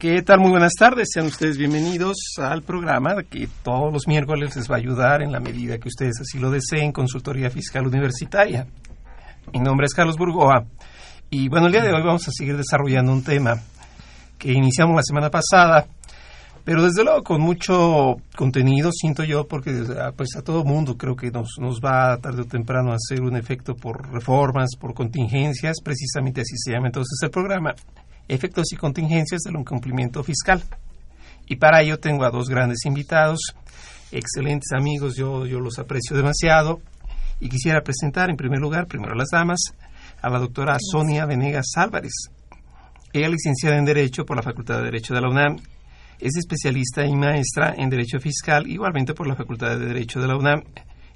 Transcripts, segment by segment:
¿Qué tal? Muy buenas tardes. Sean ustedes bienvenidos al programa que todos los miércoles les va a ayudar en la medida que ustedes así lo deseen, Consultoría Fiscal Universitaria. Mi nombre es Carlos Burgoa y bueno, el día de hoy vamos a seguir desarrollando un tema que iniciamos la semana pasada, pero desde luego con mucho contenido, siento yo, porque pues a todo mundo creo que nos, nos va tarde o temprano a hacer un efecto por reformas, por contingencias, precisamente así se llama entonces el programa efectos y contingencias del incumplimiento fiscal. Y para ello tengo a dos grandes invitados, excelentes amigos, yo, yo los aprecio demasiado. Y quisiera presentar en primer lugar, primero a las damas, a la doctora Sonia Venegas Álvarez. Ella es licenciada en Derecho por la Facultad de Derecho de la UNAM. Es especialista y maestra en Derecho Fiscal, igualmente por la Facultad de Derecho de la UNAM.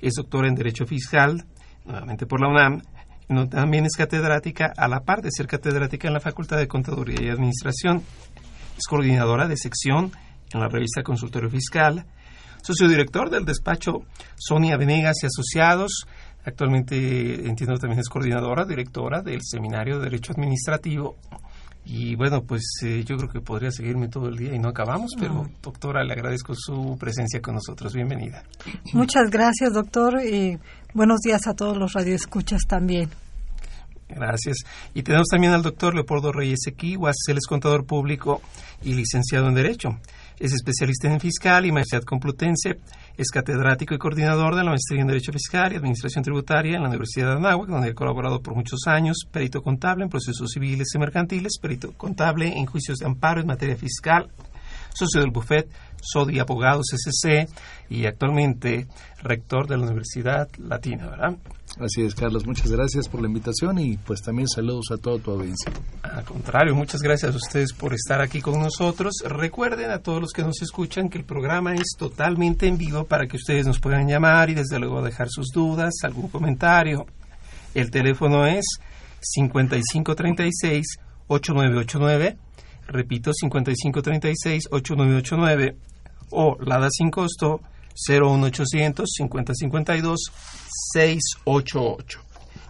Es doctora en Derecho Fiscal, nuevamente por la UNAM, no, también es catedrática, a la par de ser catedrática en la Facultad de Contaduría y Administración. Es coordinadora de sección en la revista Consultorio Fiscal, sociodirector del despacho Sonia Venegas y Asociados. Actualmente, entiendo, también es coordinadora, directora del Seminario de Derecho Administrativo. Y bueno, pues eh, yo creo que podría seguirme todo el día y no acabamos, pero doctora, le agradezco su presencia con nosotros. Bienvenida. Muchas gracias, doctor, y buenos días a todos los radioescuchas también. Gracias. Y tenemos también al doctor Leopoldo Reyes Equiguas, él es contador público y licenciado en Derecho. Es especialista en fiscal y maestría complutense. Es catedrático y coordinador de la maestría en Derecho Fiscal y Administración Tributaria en la Universidad de Anáhuac, donde ha colaborado por muchos años. Perito contable en procesos civiles y mercantiles. Perito contable en juicios de amparo en materia fiscal. Socio del Buffet Sodi Abogados SC y actualmente rector de la Universidad Latina, ¿verdad? Así es, Carlos. Muchas gracias por la invitación y pues también saludos a toda tu audiencia. Al contrario, muchas gracias a ustedes por estar aquí con nosotros. Recuerden a todos los que nos escuchan que el programa es totalmente en vivo para que ustedes nos puedan llamar y desde luego dejar sus dudas, algún comentario. El teléfono es 5536-8989. Repito, 5536-8989. O la da sin costo 01800 5052 688.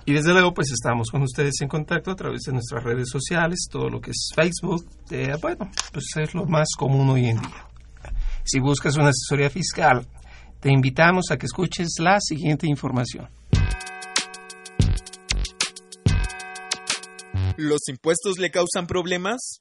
Y desde luego, pues estamos con ustedes en contacto a través de nuestras redes sociales, todo lo que es Facebook. Bueno, pues es lo más común hoy en día. Si buscas una asesoría fiscal, te invitamos a que escuches la siguiente información. ¿Los impuestos le causan problemas?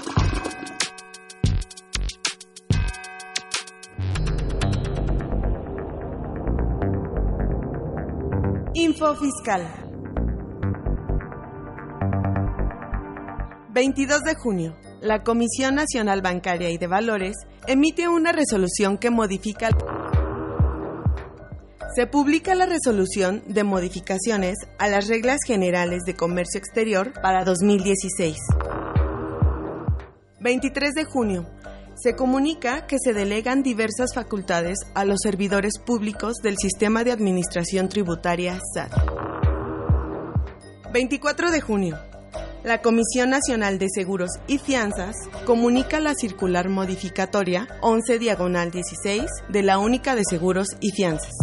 Fiscal. 22 de junio. La Comisión Nacional Bancaria y de Valores emite una resolución que modifica... Se publica la resolución de modificaciones a las reglas generales de comercio exterior para 2016. 23 de junio. Se comunica que se delegan diversas facultades a los servidores públicos del Sistema de Administración Tributaria SAT. 24 de junio. La Comisión Nacional de Seguros y Fianzas comunica la circular modificatoria 11 diagonal 16 de la Única de Seguros y Fianzas.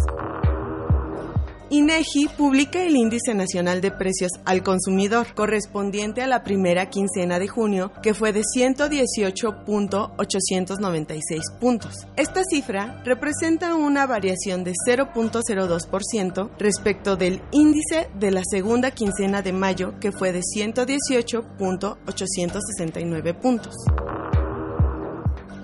INEGI publica el Índice Nacional de Precios al Consumidor correspondiente a la primera quincena de junio, que fue de 118.896 puntos. Esta cifra representa una variación de 0.02% respecto del índice de la segunda quincena de mayo, que fue de 118.869 puntos.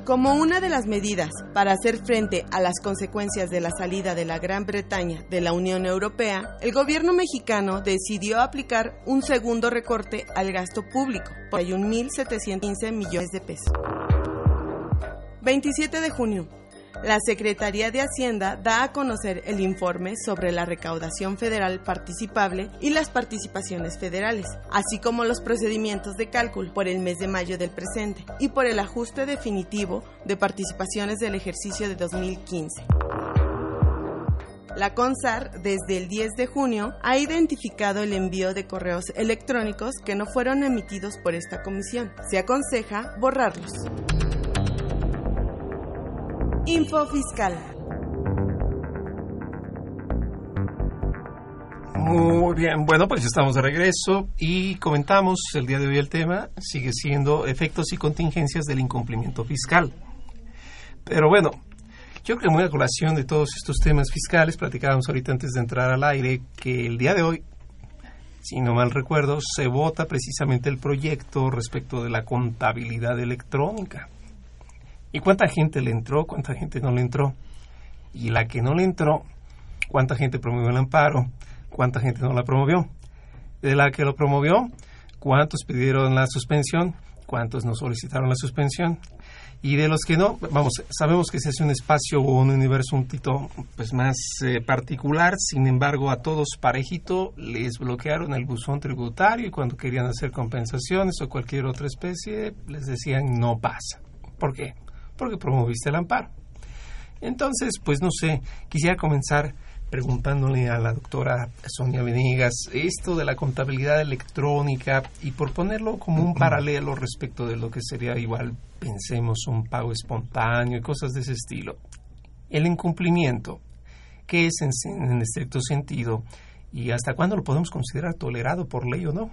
Como una de las medidas para hacer frente a las consecuencias de la salida de la Gran Bretaña de la Unión Europea, el gobierno mexicano decidió aplicar un segundo recorte al gasto público por 1.715 millones de pesos. 27 de junio. La Secretaría de Hacienda da a conocer el informe sobre la recaudación federal participable y las participaciones federales, así como los procedimientos de cálculo por el mes de mayo del presente y por el ajuste definitivo de participaciones del ejercicio de 2015. La CONSAR, desde el 10 de junio, ha identificado el envío de correos electrónicos que no fueron emitidos por esta comisión. Se aconseja borrarlos. Info Fiscal. Muy bien, bueno, pues estamos de regreso y comentamos el día de hoy el tema sigue siendo efectos y contingencias del incumplimiento fiscal. Pero bueno, yo creo que muy a colación de todos estos temas fiscales, platicábamos ahorita antes de entrar al aire que el día de hoy, si no mal recuerdo, se vota precisamente el proyecto respecto de la contabilidad electrónica. ¿Y cuánta gente le entró? ¿Cuánta gente no le entró? Y la que no le entró, ¿cuánta gente promovió el amparo? ¿Cuánta gente no la promovió? De la que lo promovió, ¿cuántos pidieron la suspensión? ¿Cuántos no solicitaron la suspensión? Y de los que no, vamos, sabemos que ese es un espacio o un universo un tito pues más eh, particular, sin embargo a todos parejito les bloquearon el buzón tributario y cuando querían hacer compensaciones o cualquier otra especie les decían no pasa. ¿Por qué? Porque promoviste el amparo. Entonces, pues no sé, quisiera comenzar preguntándole a la doctora Sonia Venegas esto de la contabilidad electrónica y por ponerlo como un paralelo respecto de lo que sería igual, pensemos, un pago espontáneo y cosas de ese estilo. El incumplimiento, ¿qué es en, en estricto sentido? ¿Y hasta cuándo lo podemos considerar tolerado por ley o no?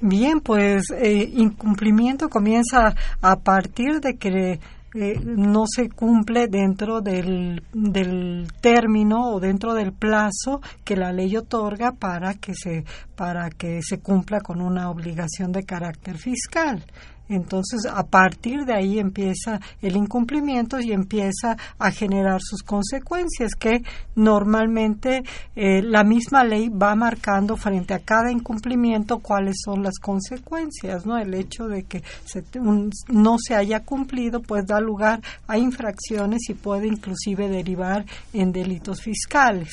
Bien, pues eh, incumplimiento comienza a partir de que eh, no se cumple dentro del, del término o dentro del plazo que la ley otorga para que se para que se cumpla con una obligación de carácter fiscal. Entonces, a partir de ahí empieza el incumplimiento y empieza a generar sus consecuencias, que normalmente eh, la misma ley va marcando frente a cada incumplimiento cuáles son las consecuencias, ¿no? El hecho de que no se haya cumplido, pues da lugar a infracciones y puede inclusive derivar en delitos fiscales.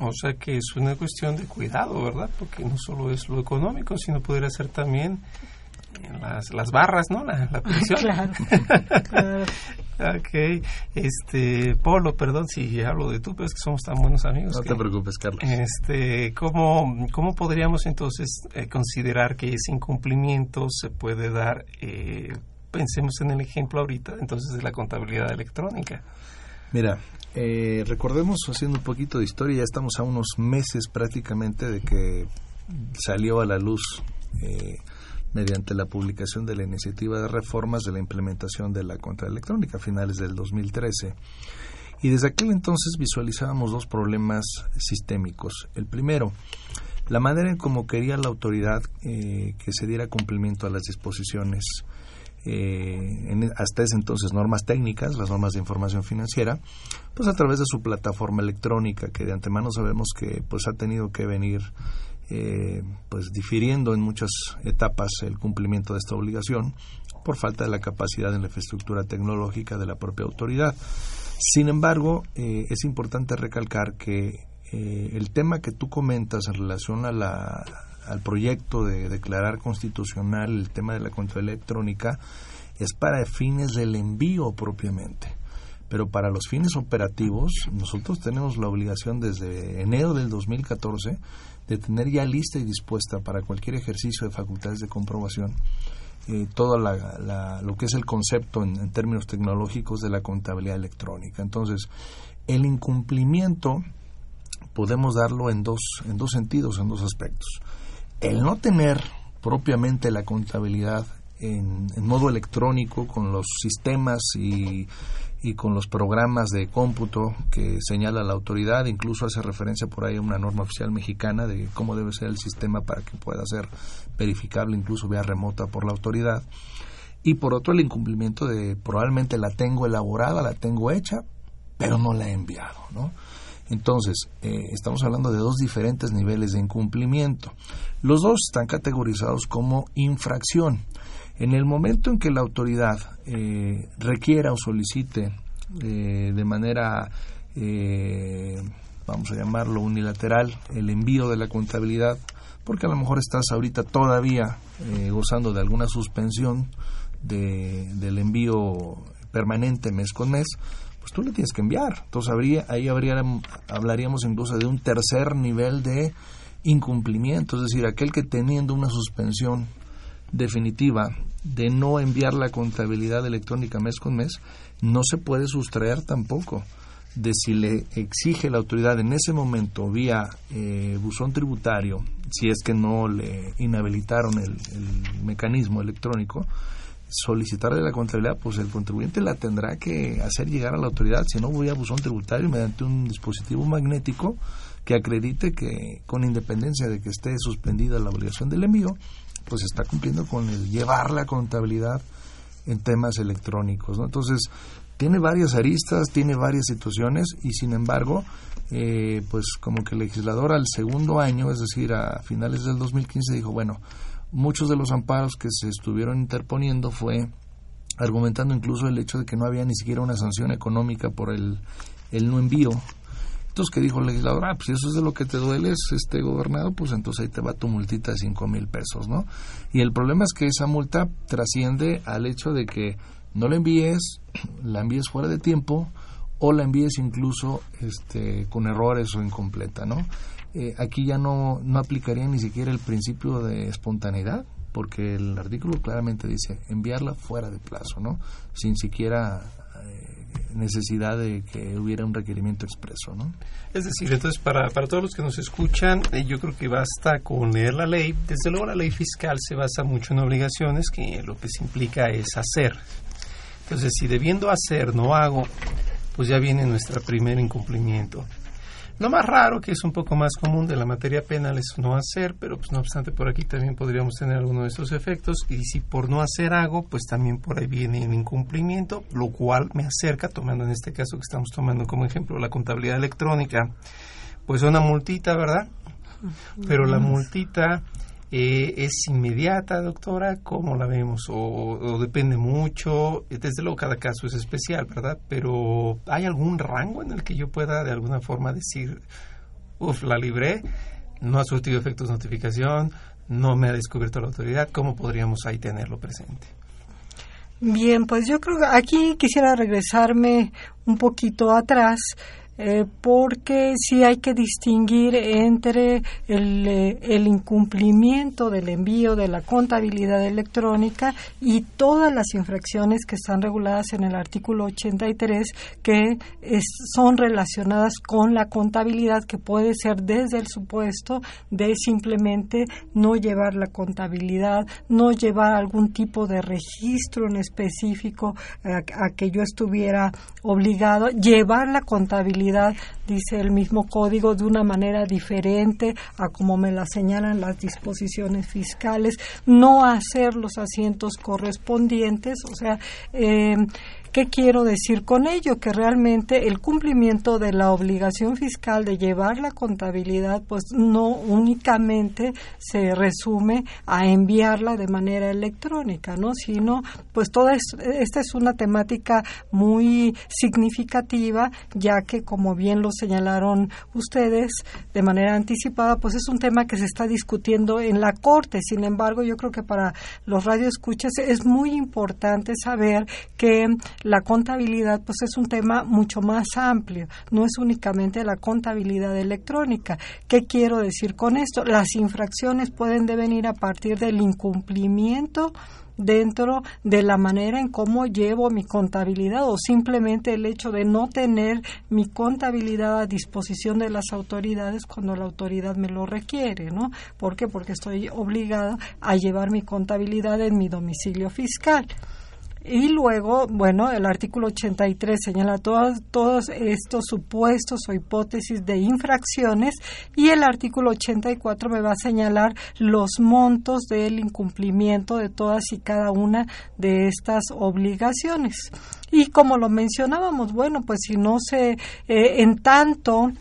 O sea que es una cuestión de cuidado, ¿verdad? Porque no solo es lo económico, sino podría ser también las, las barras, ¿no? La, la prisión. claro, ok. Este, Polo, perdón si hablo de tú, pero es que somos tan buenos amigos. No te preocupes, Carlos. Este, ¿cómo, cómo podríamos entonces eh, considerar que ese incumplimiento se puede dar, eh, pensemos en el ejemplo ahorita, entonces, de la contabilidad electrónica? Mira, eh, recordemos, haciendo un poquito de historia, ya estamos a unos meses prácticamente de que salió a la luz eh, mediante la publicación de la iniciativa de reformas de la implementación de la contraelectrónica a finales del 2013. Y desde aquel entonces visualizábamos dos problemas sistémicos. El primero, la manera en cómo quería la autoridad eh, que se diera cumplimiento a las disposiciones, eh, hasta ese entonces normas técnicas, las normas de información financiera, pues a través de su plataforma electrónica, que de antemano sabemos que pues ha tenido que venir eh, pues difiriendo en muchas etapas el cumplimiento de esta obligación por falta de la capacidad en la infraestructura tecnológica de la propia autoridad. Sin embargo, eh, es importante recalcar que eh, el tema que tú comentas en relación a la, al proyecto de declarar constitucional el tema de la contra electrónica es para fines del envío propiamente pero para los fines operativos nosotros tenemos la obligación desde enero del 2014 de tener ya lista y dispuesta para cualquier ejercicio de facultades de comprobación eh, todo lo que es el concepto en, términos tecnológicos de la contabilidad electrónica. Entonces, el incumplimiento podemos darlo en dos, en dos sentidos, en dos aspectos. El no tener propiamente la contabilidad en, modo electrónico con los sistemas y, y, con los programas de cómputo que señala la autoridad, incluso hace referencia por ahí a una norma oficial mexicana de cómo debe ser el sistema para que pueda ser verificable incluso vía remota por la autoridad. Y por otro el incumplimiento de probablemente la tengo elaborada, la tengo hecha, pero no la he enviado, ¿no? Entonces, eh, estamos hablando de dos diferentes niveles de incumplimiento. Los dos están categorizados como infracción. En el momento en que la autoridad eh, requiera o solicite eh, de manera, vamos a llamarlo unilateral, el envío de la contabilidad, porque a lo mejor estás ahorita todavía gozando de alguna suspensión del envío permanente mes con mes, pues tú le tienes que enviar. Entonces habría, ahí habría, hablaríamos incluso de un tercer nivel de incumplimiento, es decir, aquel que teniendo una suspensión definitiva de no enviar la contabilidad electrónica mes con mes, no se puede sustraer tampoco de si le exige la autoridad en ese momento vía eh, buzón tributario, si es que no le inhabilitaron el mecanismo electrónico, solicitarle la contabilidad, pues el contribuyente la tendrá que hacer llegar a la autoridad, si no voy a buzón tributario mediante un dispositivo magnético que acredite que con independencia de que esté suspendida la obligación del envío, pues está cumpliendo con el llevar la contabilidad en temas electrónicos. ¿no? Entonces, tiene varias aristas, tiene varias situaciones y sin embargo, eh, pues como que el legislador al segundo año, es decir, a finales del 2015, dijo, bueno, muchos de los amparos que se estuvieron interponiendo fue argumentando incluso el hecho de que no había ni siquiera una sanción económica por el, el no envío. Entonces, ¿qué dijo el legislador? Ah, pues si eso es de lo que te duele, este gobernado, pues entonces ahí te va tu multita de cinco mil pesos, ¿no? Y el problema es que esa multa trasciende al hecho de que no la envíes, la envíes fuera de tiempo o la envíes incluso este, con errores o incompleta, ¿no? Eh, aquí ya no, no aplicaría ni siquiera el principio de espontaneidad, porque el artículo claramente dice enviarla fuera de plazo, ¿no? Sin siquiera eh, necesidad de que hubiera un requerimiento expreso, ¿no? Es decir, entonces para, para todos los que nos escuchan, eh, yo creo que basta con leer la ley. Desde luego la ley fiscal se basa mucho en obligaciones, que lo que se implica es hacer. Entonces, si debiendo hacer no hago, pues ya viene nuestro primer incumplimiento. Lo más raro, que es un poco más común de la materia penal, es no hacer, pero pues no obstante por aquí también podríamos tener alguno de estos efectos. Y si por no hacer hago, pues también por ahí viene el incumplimiento, lo cual me acerca, tomando en este caso que estamos tomando como ejemplo la contabilidad electrónica, pues una multita, ¿verdad? Pero la multita eh, ¿Es inmediata, doctora? ¿Cómo la vemos? O, depende mucho? Desde luego cada caso es especial, ¿verdad? Pero ¿hay algún rango en el que yo pueda de alguna forma decir, uff, la libré, no ha surtido efectos de notificación, no me ha descubierto la autoridad? ¿Cómo podríamos ahí tenerlo presente? Bien, pues yo creo que aquí quisiera regresarme un poquito atrás eh, porque sí hay que distinguir entre el, eh, el, incumplimiento del envío de la contabilidad electrónica y todas las infracciones que están reguladas en el artículo 83 que son relacionadas con la contabilidad que puede ser desde el supuesto de simplemente no llevar la contabilidad, no llevar algún tipo de registro en específico a que yo estuviera obligado, llevar la contabilidad dice el mismo código, de una manera diferente a como me la señalan las disposiciones fiscales, no hacer los asientos correspondientes, o sea, eh, ¿Qué quiero decir con ello? Que realmente el cumplimiento de la obligación fiscal de llevar la contabilidad, pues no únicamente se resume a enviarla de manera electrónica, ¿no? Sino, pues toda esta es una temática muy significativa, ya que, como bien lo señalaron ustedes de manera anticipada, pues es un tema que se está discutiendo en la Corte. Sin embargo, yo creo que para los radioescuchas es muy importante saber que la contabilidad pues es un tema mucho más amplio, no es únicamente la contabilidad electrónica. ¿Qué quiero decir con esto? Las infracciones pueden devenir a partir del incumplimiento dentro de la manera en cómo llevo mi contabilidad o simplemente el hecho de no tener mi contabilidad a disposición de las autoridades cuando la autoridad me lo requiere, ¿no? ¿Por qué? Porque estoy obligada a llevar mi contabilidad en mi domicilio fiscal. Y luego, bueno, el artículo 83 señala todos, todos estos supuestos o hipótesis de infracciones y el artículo 84 me va a señalar los montos del incumplimiento de todas y cada una de estas obligaciones. Y como lo mencionábamos, bueno, pues si no se, eh, en tanto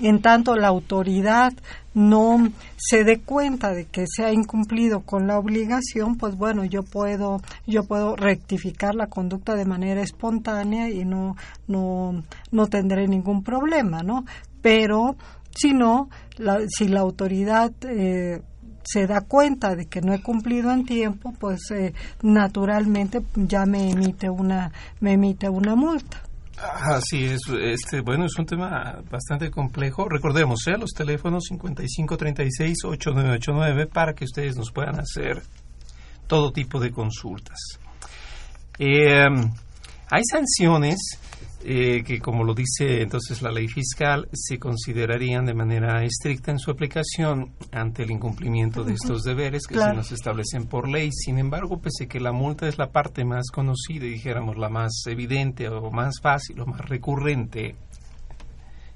en tanto la autoridad no se dé cuenta de que se ha incumplido con la obligación, pues bueno, yo puedo yo puedo rectificar la conducta de manera espontánea y no no no tendré ningún problema, ¿no? Pero si no, si la autoridad eh, se da cuenta de que no he cumplido en tiempo, pues eh, naturalmente ya me emite una me emite una multa. Así es, este, bueno, es un tema bastante complejo. Recordemos, ¿eh? los teléfonos 5536-8989 para que ustedes nos puedan hacer todo tipo de consultas. Eh, hay sanciones eh, que, como lo dice entonces la ley fiscal, se considerarían de manera estricta en su aplicación ante el incumplimiento de estos deberes que se nos establecen por ley. Sin embargo, pese que la multa es la parte más conocida y dijéramos la más evidente o más fácil o más recurrente,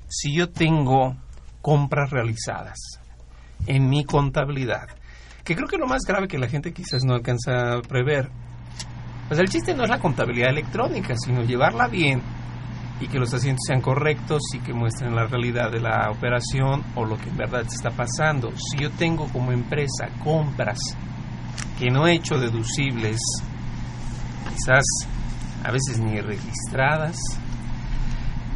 si yo tengo compras realizadas en mi contabilidad, que creo que lo más grave que la gente quizás no alcanza a prever, pues el chiste no es la contabilidad electrónica, sino llevarla bien y que los asientos sean correctos y que muestren la realidad de la operación o lo que en verdad está pasando. Si yo tengo como empresa compras que no he hecho deducibles, quizás a veces ni registradas,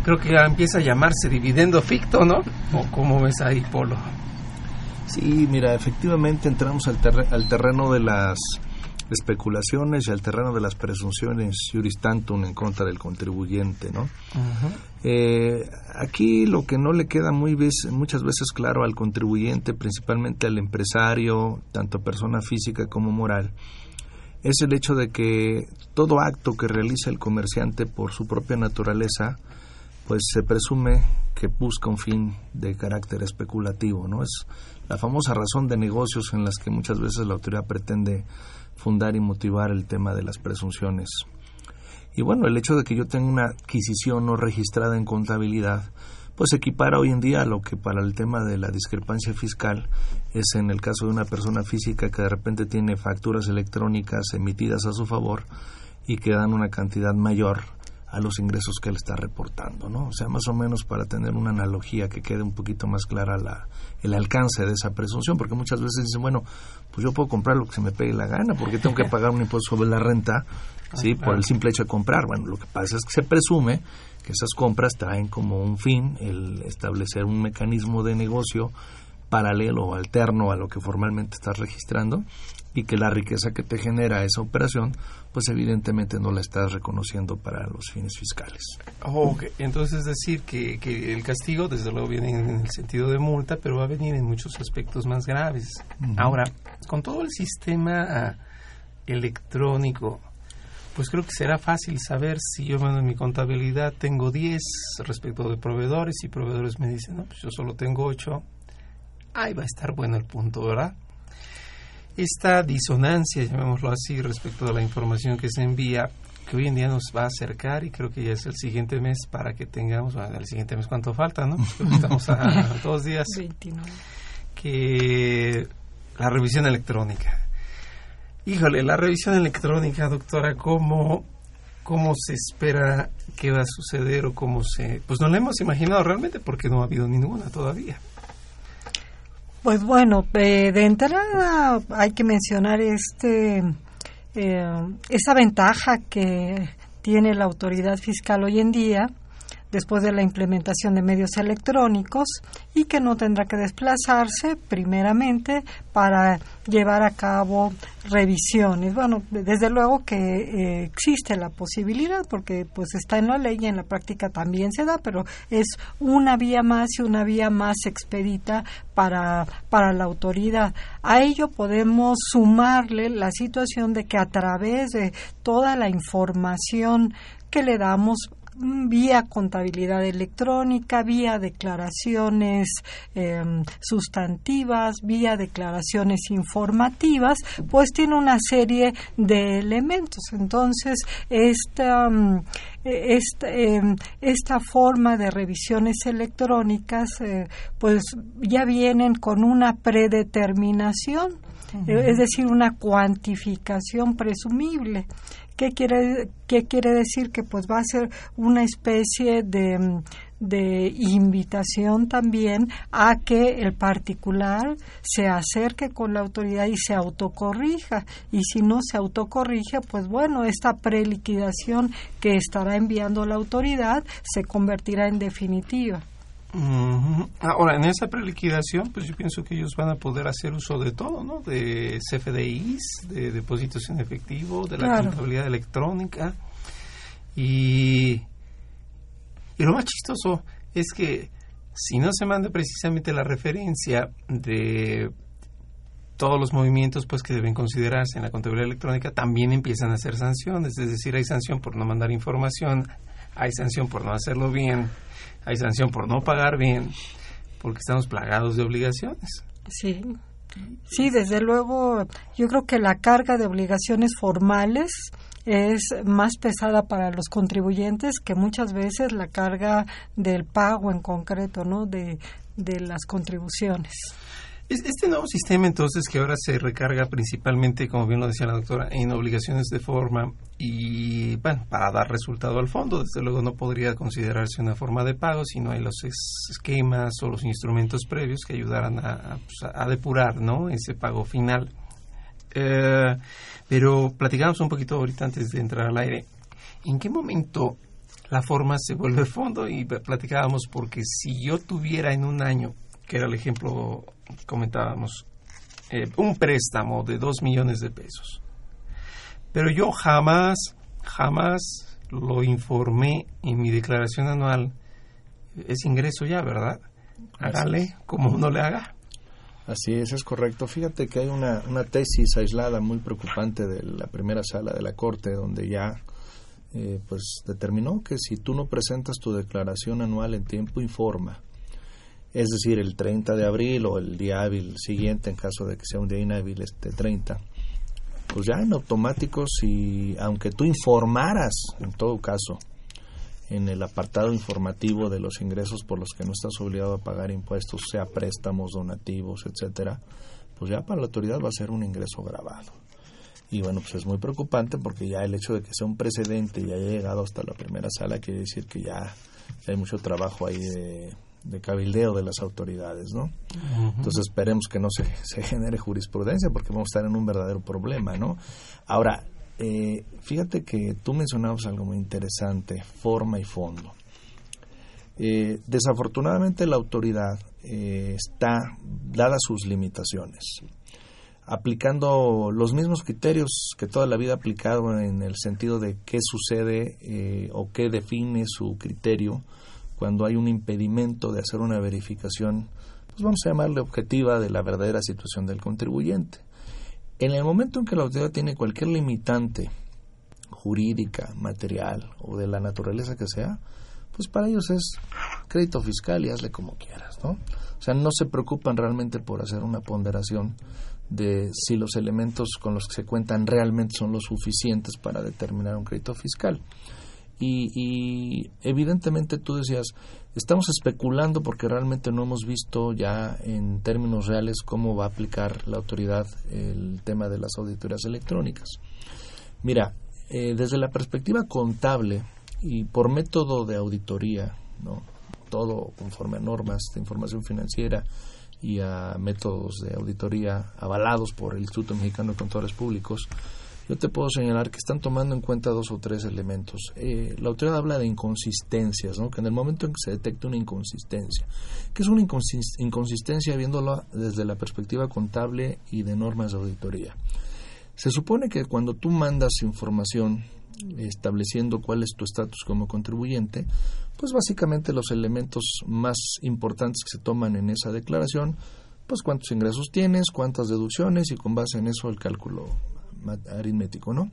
creo que ya empieza a llamarse dividendo ficto, ¿no? ¿O cómo ves ahí, Polo? Sí, mira, efectivamente entramos al, al terreno de las especulaciones y al terreno de las presunciones juris tantum en contra del contribuyente, ¿no? Eh, aquí lo que no le queda muy muchas veces claro al contribuyente, principalmente al empresario, tanto persona física como moral, es el hecho de que todo acto que realiza el comerciante por su propia naturaleza, pues se presume que busca un fin de carácter especulativo, ¿no? Es la famosa razón de negocios en las que muchas veces la autoridad pretende fundar y motivar el tema de las presunciones. Y bueno, el hecho de que yo tenga una adquisición no registrada en contabilidad, pues equipara hoy en día a lo que para el tema de la discrepancia fiscal es en el caso de una persona física que de repente tiene facturas electrónicas emitidas a su favor y que dan una cantidad mayor a los ingresos que él está reportando, ¿no? O sea, más o menos para tener una analogía que quede un poquito más clara la, el alcance de esa presunción, porque muchas veces dicen, bueno, pues yo puedo comprar lo que se me pegue la gana, porque tengo que pagar un impuesto sobre la renta, ¿sí? Por el simple hecho de comprar. Bueno, lo que pasa es que se presume que esas compras traen como un fin el establecer un mecanismo de negocio paralelo o alterno a lo que formalmente estás registrando y que la riqueza que te genera esa operación, pues evidentemente no la estás reconociendo para los fines fiscales. Entonces es decir que, que, el castigo desde luego viene en el sentido de multa, pero va a venir en muchos aspectos más graves. Ahora, con todo el sistema electrónico, pues creo que será fácil saber si yo en mi contabilidad tengo 10 respecto de proveedores y proveedores me dicen, no, pues yo solo tengo 8. Ahí va a estar bueno el punto, ¿verdad? Esta disonancia, llamémoslo así, respecto a la información que se envía, que hoy en día nos va a acercar y creo que ya es el siguiente mes para que tengamos, bueno, el siguiente mes cuánto falta, ¿no? Estamos a, dos días. 29. Que la revisión electrónica. Híjole, la revisión electrónica, doctora, ¿cómo, cómo se espera que va a suceder o cómo se... Pues no la hemos imaginado realmente porque no ha habido ninguna todavía. Pues bueno, eh, de entrada hay que mencionar este eh, esa ventaja que tiene la autoridad fiscal hoy en día después de la implementación de medios electrónicos y que no tendrá que desplazarse primeramente para llevar a cabo revisiones. Bueno, desde luego que eh, existe la posibilidad porque pues está en la ley y en la práctica también se da, pero es una vía más y una vía más expedita para, para la autoridad. A ello podemos sumarle la situación de que a través de toda la información que le damos vía contabilidad electrónica, vía declaraciones em, sustantivas, vía declaraciones informativas, pues tiene una serie de elementos. Entonces, esta, mm, e, esta, em, esta forma de revisiones electrónicas, eh, pues ya vienen con una predeterminación, es decir, una cuantificación presumible. ¿Qué quiere, ¿Qué quiere decir? Que pues va a ser una especie de, de invitación también a que el particular se acerque con la autoridad y se autocorrija. Y si no se autocorrige, pues bueno, esta preliquidación que estará enviando la autoridad se convertirá en definitiva. Ahora, en esa preliquidación, pues yo pienso que ellos van a poder hacer uso de todo, ¿no? De CFDIs, de depósitos en efectivo, de la contabilidad electrónica. Y, y lo más chistoso es que si no se manda precisamente la referencia de todos los movimientos pues que deben considerarse en la contabilidad electrónica, también empiezan a hacer sanciones. Es decir, hay sanción por no mandar información, hay sanción por no hacerlo bien hay sanción por no pagar bien, porque estamos plagados de obligaciones. Sí. Sí, desde luego, yo creo que la carga de obligaciones formales es más pesada para los contribuyentes que muchas veces la carga del pago en concreto, ¿no? De, de las contribuciones. Este nuevo sistema entonces que ahora se recarga principalmente, como bien lo decía la doctora, en obligaciones de forma y bueno, para dar resultado al fondo, desde luego no podría considerarse una forma de pago si no hay los esquemas o los instrumentos previos que ayudaran a, pues, depurar ¿no? ese pago final. Eh, pero platicamos un poquito ahorita antes de entrar al aire. ¿En qué momento la forma se vuelve fondo? Y platicábamos porque si yo tuviera en un año, que era el ejemplo comentábamos, eh, un préstamo de dos millones de pesos. Pero yo jamás, jamás lo informé en mi declaración anual. Es ingreso ya, ¿verdad? Hágale como uno le haga. Así es, es correcto. Fíjate que hay una, una tesis aislada muy preocupante de la primera sala de la Corte, donde ya eh, pues determinó que si tú no presentas tu declaración anual en tiempo, informa es decir, el 30 de abril o el día hábil siguiente, en caso de que sea un día inhábil, este 30, pues ya en automático, si aunque tú informaras, en todo caso, en el apartado informativo de los ingresos por los que no estás obligado a pagar impuestos, sea préstamos, donativos, etcétera, pues ya para la autoridad va a ser un ingreso grabado. Y bueno, pues es muy preocupante porque ya el hecho de que sea un precedente y haya llegado hasta la primera sala quiere decir que ya hay mucho trabajo ahí de de cabildeo de las autoridades, ¿no? Entonces esperemos que no se, se, genere jurisprudencia porque vamos a estar en un verdadero problema, ¿no? Ahora, eh, fíjate que tú mencionabas algo muy interesante, forma y fondo. Eh, desafortunadamente la autoridad eh, está, dada sus limitaciones, aplicando los mismos criterios que toda la vida ha aplicado en el sentido de qué sucede o qué define su criterio cuando hay un impedimento de hacer una verificación, pues vamos a llamarle objetiva de la verdadera situación del contribuyente. En el momento en que la autoridad tiene cualquier limitante jurídica, material o de la naturaleza que sea, pues para ellos es crédito fiscal y hazle como quieras, ¿no? O sea, no se preocupan realmente por hacer una ponderación de si los elementos con los que se cuentan realmente son los suficientes para determinar un crédito fiscal. Y, evidentemente tú decías, estamos especulando porque realmente no hemos visto ya en términos reales cómo va a aplicar la autoridad el tema de las auditorías electrónicas. Mira, eh, desde la perspectiva contable y por método de auditoría, ¿no? todo conforme a normas de información financiera y a métodos de auditoría avalados por el Instituto Mexicano de Contadores Públicos, yo te puedo señalar que están tomando en cuenta dos o tres elementos. Eh, la autoridad habla de inconsistencias, ¿no? que en el momento en que se detecta una inconsistencia, que es una inconsistencia viéndolo desde la perspectiva contable y de normas de auditoría. Se supone que cuando tú mandas información estableciendo cuál es tu estatus como contribuyente, pues básicamente los elementos más importantes que se toman en esa declaración, pues cuántos ingresos tienes, cuántas deducciones y con base en eso el cálculo aritmético, ¿no?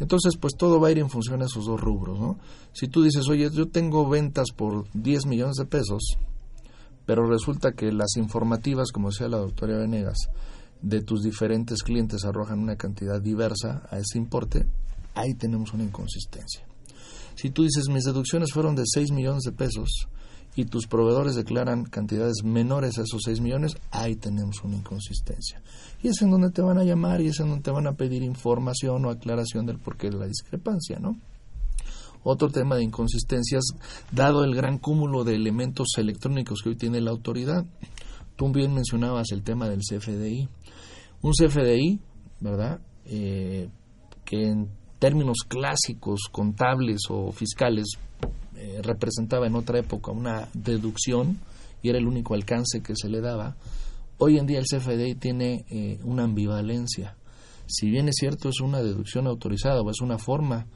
Entonces, pues todo va a ir en función de esos dos rubros, ¿no? Si tú dices, oye, yo tengo ventas por 10 millones de pesos, pero resulta que las informativas, como decía la doctora Venegas, de tus diferentes clientes arrojan una cantidad diversa a ese importe, ahí tenemos una inconsistencia. Si tú dices, mis deducciones fueron de 6 millones de pesos y tus proveedores declaran cantidades menores a esos 6 millones, ahí tenemos una inconsistencia. Y es en donde te van a llamar y es en donde te van a pedir información o aclaración del porqué de la discrepancia, ¿no? Otro tema de inconsistencias, dado el gran cúmulo de elementos electrónicos que hoy tiene la autoridad, tú bien mencionabas el tema del CFDI. Un CFDI, ¿verdad? Eh, que en términos clásicos, contables o fiscales, eh, representaba en otra época una deducción y era el único alcance que se le daba, hoy en día el CFDI tiene eh, una ambivalencia. Si bien es cierto es una deducción autorizada o es una forma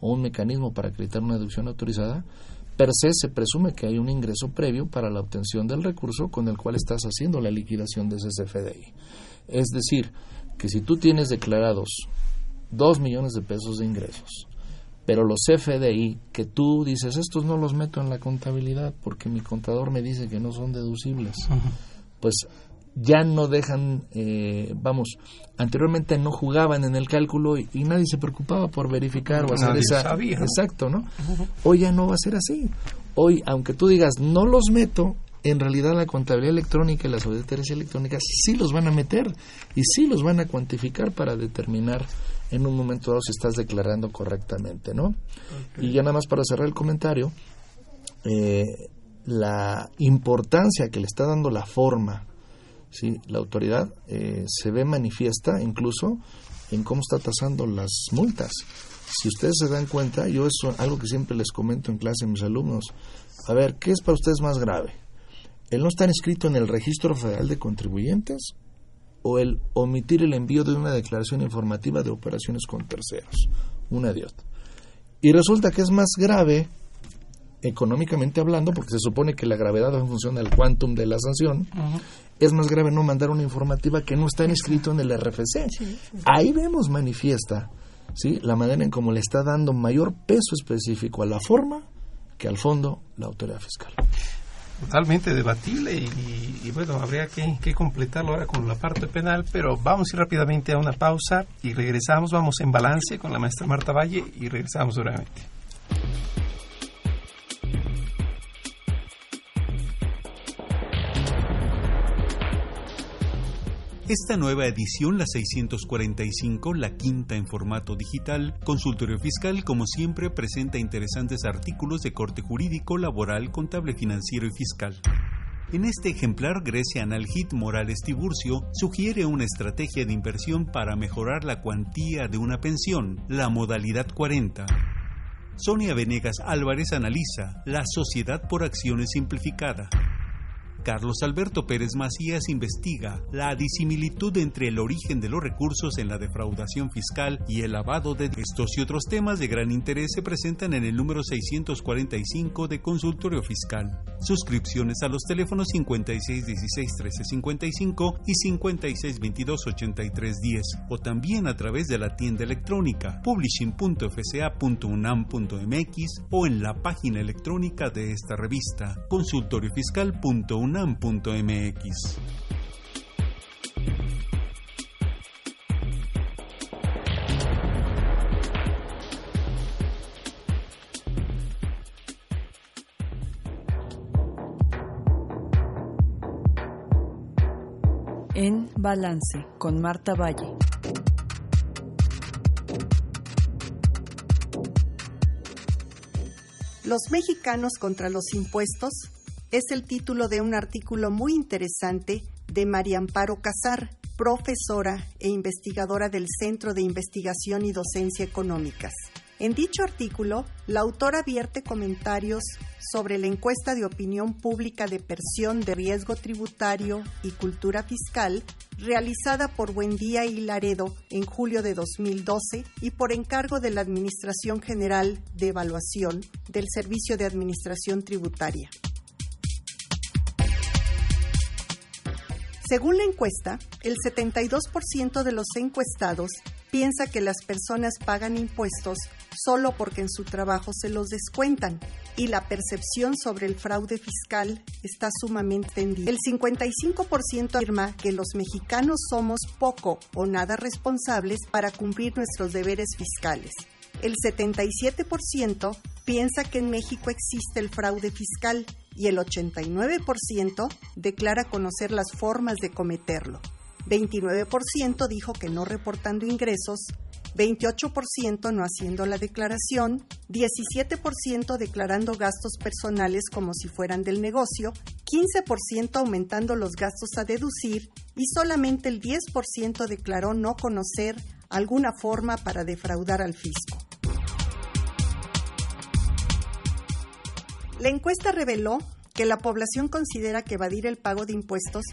o un mecanismo para acreditar una deducción autorizada, per se se presume que hay un ingreso previo para la obtención del recurso con el cual estás haciendo la liquidación de ese CFDI. Es decir, que si tú tienes declarados 2 millones de pesos de ingresos. Pero los FDI, que tú dices, estos no los meto en la contabilidad porque mi contador me dice que no son deducibles, pues ya no dejan, eh, vamos, anteriormente no jugaban en el cálculo y, nadie se preocupaba por verificar o hacer esa... Exacto, ¿no? Hoy ya no va a ser así. Hoy, aunque tú digas, no los meto, en realidad la contabilidad electrónica y las auditorías electrónicas sí los van a meter y sí los van a cuantificar para determinar en un momento dado si estás declarando correctamente, ¿no? Y ya nada más para cerrar el comentario, eh, la importancia que le está dando la forma, ¿sí? La autoridad eh, se ve manifiesta incluso en cómo está tasando las multas. Si ustedes se dan cuenta, yo eso algo que siempre les comento en clase a mis alumnos, a ver, ¿qué es para ustedes más grave? ¿El no estar inscrito en el registro federal de contribuyentes o el omitir el envío de una declaración informativa de operaciones con terceros. Una de Y resulta que es más grave, económicamente hablando, porque se supone que la gravedad en función del quantum de la sanción, es más grave no mandar una informativa que no está inscrito en el RFC. Ahí vemos manifiesta ¿sí? la manera en cómo le está dando mayor peso específico a la forma que al fondo la autoridad fiscal totalmente debatible y, bueno, habría que, completarlo ahora con la parte penal, pero vamos rápidamente a una pausa y regresamos, vamos en balance con la maestra Marta Valle y regresamos brevemente. Esta nueva edición, la 645, la quinta en formato digital, Consultorio Fiscal, como siempre, presenta interesantes artículos de corte jurídico, laboral, contable, financiero y fiscal. En este ejemplar, Grecia Analgit Morales Tiburcio sugiere una estrategia de inversión para mejorar la cuantía de una pensión, la modalidad 40. Sonia Venegas Álvarez analiza la sociedad por acciones simplificada. Carlos Alberto Pérez Macías investiga la disimilitud entre el origen de los recursos en la defraudación fiscal y el lavado de estos y otros temas de gran interés se presentan en el número 645 de Consultorio Fiscal. Suscripciones a los teléfonos 5616-1355 y 5622-8310 o también a través de la tienda electrónica publishing.fca.unam.mx o en la página electrónica de esta revista consultoriofiscal.unam unam.mx. En Balance con Marta Valle. Los mexicanos contra los impuestos es el título de un artículo muy interesante de María Amparo Casar, profesora e investigadora del Centro de Investigación y Docencia Económicas. En dicho artículo, la autora vierte comentarios sobre la encuesta de opinión pública de persión de riesgo tributario y cultura fiscal realizada por Buendía y Laredo en julio de 2012 y por encargo de la Administración General de Evaluación del Servicio de Administración Tributaria. Según la encuesta, el 72% de los encuestados piensa que las personas pagan impuestos solo porque en su trabajo se los descuentan y la percepción sobre el fraude fiscal está sumamente tendida. El 55% afirma que los mexicanos somos poco o nada responsables para cumplir nuestros deberes fiscales. El 77% piensa que en México existe el fraude fiscal y el 89% declara conocer las formas de cometerlo. 29% dijo que no reportando ingresos, 28% no haciendo la declaración, 17% declarando gastos personales como si fueran del negocio, 15% aumentando los gastos a deducir y solamente el 10% declaró no conocer alguna forma para defraudar al fisco. La encuesta reveló que la población considera que evadir el pago de impuestos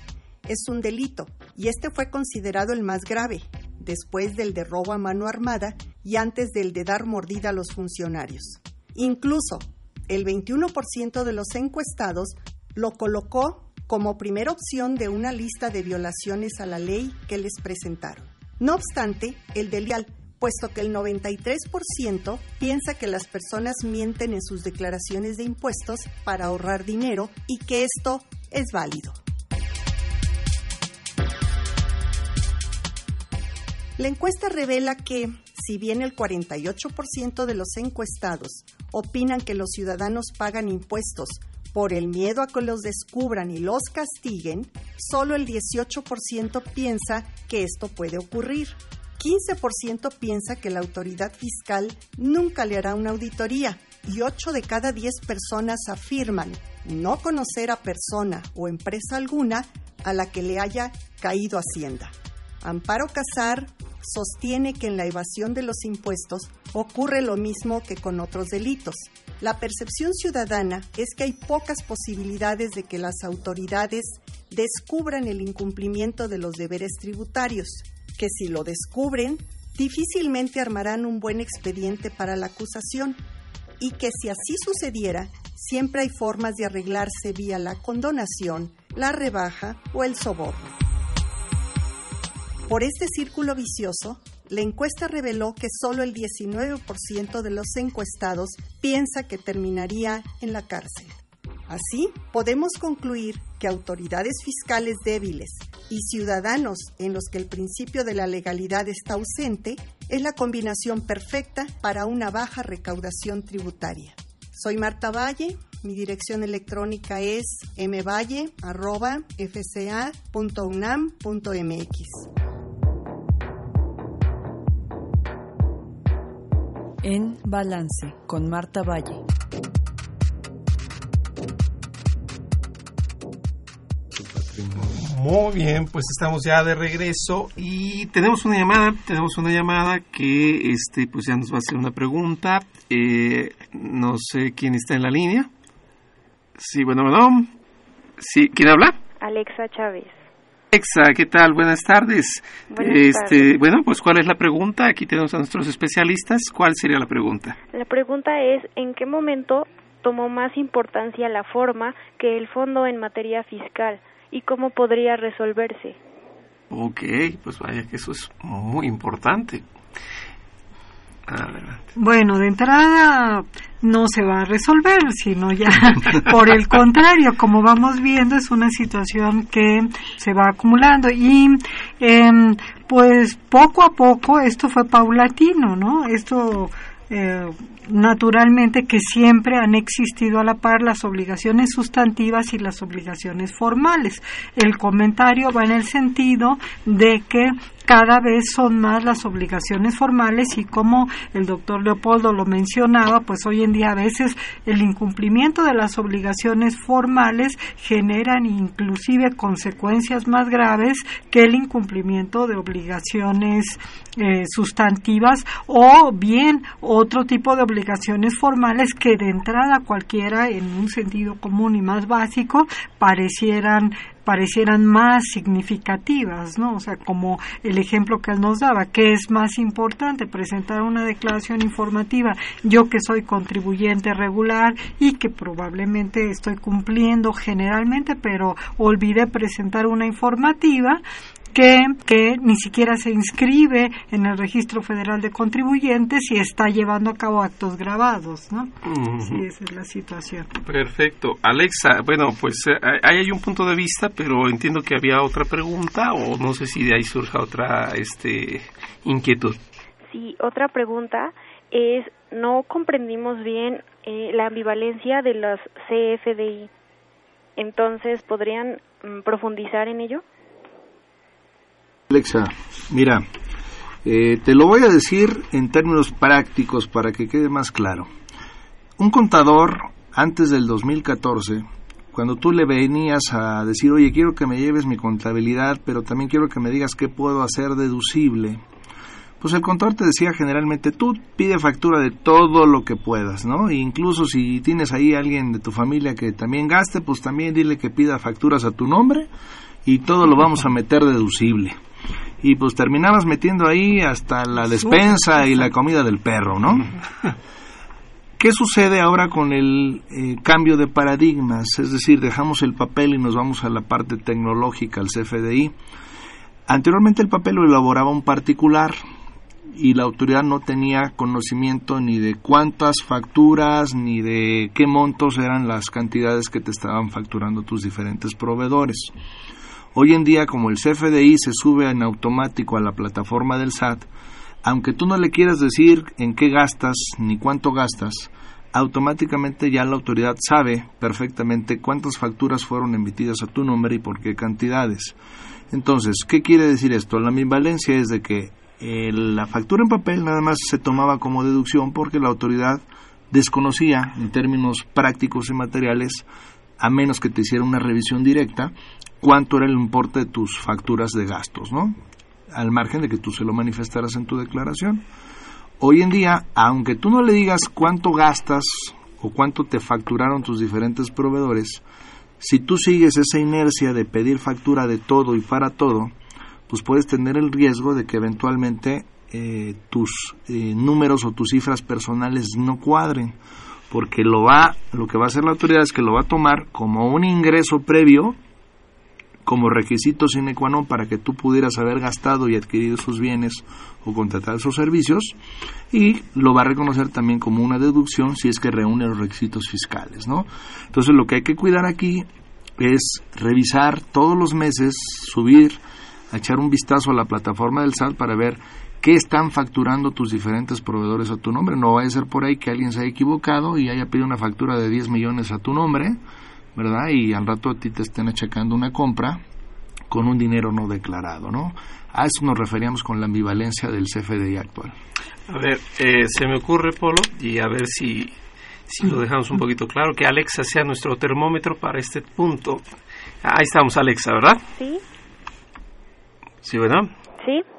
es un delito y este fue considerado el más grave, después del de robo a mano armada y antes del de dar mordida a los funcionarios. Incluso el 21% de los encuestados lo colocó como primera opción de una lista de violaciones a la ley que les presentaron. No obstante, el delial, puesto que el 93% piensa que las personas mienten en sus declaraciones de impuestos para ahorrar dinero y que esto es válido. La encuesta revela que, si bien el 48% de los encuestados opinan que los ciudadanos pagan impuestos por el miedo a que los descubran y los castiguen, solo el 18% piensa que esto puede ocurrir. 15% piensa que la autoridad fiscal nunca le hará una auditoría y 8 de cada 10 personas afirman no conocer a persona o empresa alguna a la que le haya caído Hacienda. Amparo Casar sostiene que en la evasión de los impuestos ocurre lo mismo que con otros delitos. La percepción ciudadana es que hay pocas posibilidades de que las autoridades descubran el incumplimiento de los deberes tributarios, que si lo descubren, difícilmente armarán un buen expediente para la acusación, y que si así sucediera, siempre hay formas de arreglarse vía la condonación, la rebaja o el soborno. Por este círculo vicioso, la encuesta reveló que solo el 19% de los encuestados piensa que terminaría en la cárcel. Así, podemos concluir que autoridades fiscales débiles y ciudadanos en los que el principio de la legalidad está ausente es la combinación perfecta para una baja recaudación tributaria. Soy Marta Valle, mi dirección electrónica es mvalle.fca.unam.mx. En Balance con Marta Valle. Muy bien, pues estamos ya de regreso y tenemos una llamada, tenemos una llamada que este pues ya nos va a hacer una pregunta. Eh, no sé quién está en la línea. Sí, bueno, bueno. Sí, ¿quién habla? Alexa Chávez. Alexa, ¿qué tal? Buenas tardes. Buenas este, tardes. bueno, pues ¿cuál es la pregunta? Aquí tenemos a nuestros especialistas. ¿Cuál sería la pregunta? La pregunta es, ¿en qué momento tomó más importancia la forma que el fondo en materia fiscal y cómo podría resolverse? Ok, pues vaya que eso es muy importante. Adelante. Bueno, de entrada no se va a resolver, sino ya por el contrario, como vamos viendo, es una situación que se va acumulando y em, pues poco a poco esto fue paulatino, ¿no? Esto eh, naturalmente que siempre han existido a la par las obligaciones sustantivas y las obligaciones formales. El comentario va en el sentido de que cada vez son más las obligaciones formales y como el doctor Leopoldo lo mencionaba, pues hoy en día a veces el incumplimiento de las obligaciones formales generan inclusive consecuencias más graves que el incumplimiento de obligaciones eh, sustantivas o bien otro tipo de obligaciones formales que de entrada cualquiera en un sentido común y más básico parecieran parecieran más significativas, ¿no? O sea, como el ejemplo que él nos daba, que es más importante presentar una declaración informativa, yo que soy contribuyente regular y que probablemente estoy cumpliendo generalmente, pero olvidé presentar una informativa, que, que ni siquiera se inscribe en el registro federal de contribuyentes y está llevando a cabo actos grabados, ¿no? Sí, esa es la situación. Perfecto. Alexa, bueno, pues eh, ahí hay un punto de vista, pero entiendo que había otra pregunta o no sé si de ahí surja otra este, inquietud. Sí, otra pregunta es, no comprendimos bien eh, la ambivalencia de las CFDI. Entonces, ¿podrían mm, profundizar en ello? Alexa, mira, eh, te lo voy a decir en términos prácticos para que quede más claro. Un contador, antes del 2014, cuando tú le venías a decir, oye, quiero que me lleves mi contabilidad, pero también quiero que me digas qué puedo hacer deducible, pues el contador te decía generalmente, tú pide factura de todo lo que puedas, ¿no? E incluso si tienes ahí alguien de tu familia que también gaste, pues también dile que pida facturas a tu nombre y todo lo vamos a meter deducible y pues terminabas metiendo ahí hasta la despensa y la comida del perro, ¿no? ¿Qué sucede ahora con el eh, cambio de paradigmas? Es decir, dejamos el papel y nos vamos a la parte tecnológica, al CFDI. Anteriormente el papel lo elaboraba un particular y la autoridad no tenía conocimiento ni de cuántas facturas ni de qué montos eran las cantidades que te estaban facturando tus diferentes proveedores. Hoy en día, como el CFDI se sube en automático a la plataforma del SAT, aunque tú no le quieras decir en qué gastas ni cuánto gastas, automáticamente ya la autoridad sabe perfectamente cuántas facturas fueron emitidas a tu nombre y por qué cantidades. Entonces, ¿qué quiere decir esto? La ambivalencia es de que eh, la factura en papel nada más se tomaba como deducción porque la autoridad desconocía en términos prácticos y materiales, a menos que te hiciera una revisión directa, cuánto era el importe de tus facturas de gastos, ¿no? Al margen de que tú se lo manifestaras en tu declaración. Hoy en día, aunque tú no le digas cuánto gastas o cuánto te facturaron tus diferentes proveedores, si tú sigues esa inercia de pedir factura de todo y para todo, pues puedes tener el riesgo de que eventualmente eh, tus eh, números o tus cifras personales no cuadren, porque lo va, lo que va a hacer la autoridad es que lo va a tomar como un ingreso previo como requisito sine qua non para que tú pudieras haber gastado y adquirido sus bienes o contratar sus servicios y lo va a reconocer también como una deducción si es que reúne los requisitos fiscales, ¿no? Entonces lo que hay que cuidar aquí es revisar todos los meses, subir, echar un vistazo a la plataforma del SAT para ver qué están facturando tus diferentes proveedores a tu nombre. No vaya a ser por ahí que alguien se haya equivocado y haya pedido una factura de 10 millones a tu nombre ¿verdad? Y al rato a ti te estén achacando una compra con un dinero no declarado, ¿no? A eso nos referíamos con la ambivalencia del CFDI actual. A ver, eh, se me ocurre, Polo, y a ver si, si lo dejamos un poquito claro, que Alexa sea nuestro termómetro para este punto. Ahí estamos, Alexa, ¿verdad? Sí. ¿Sí, verdad? Sí.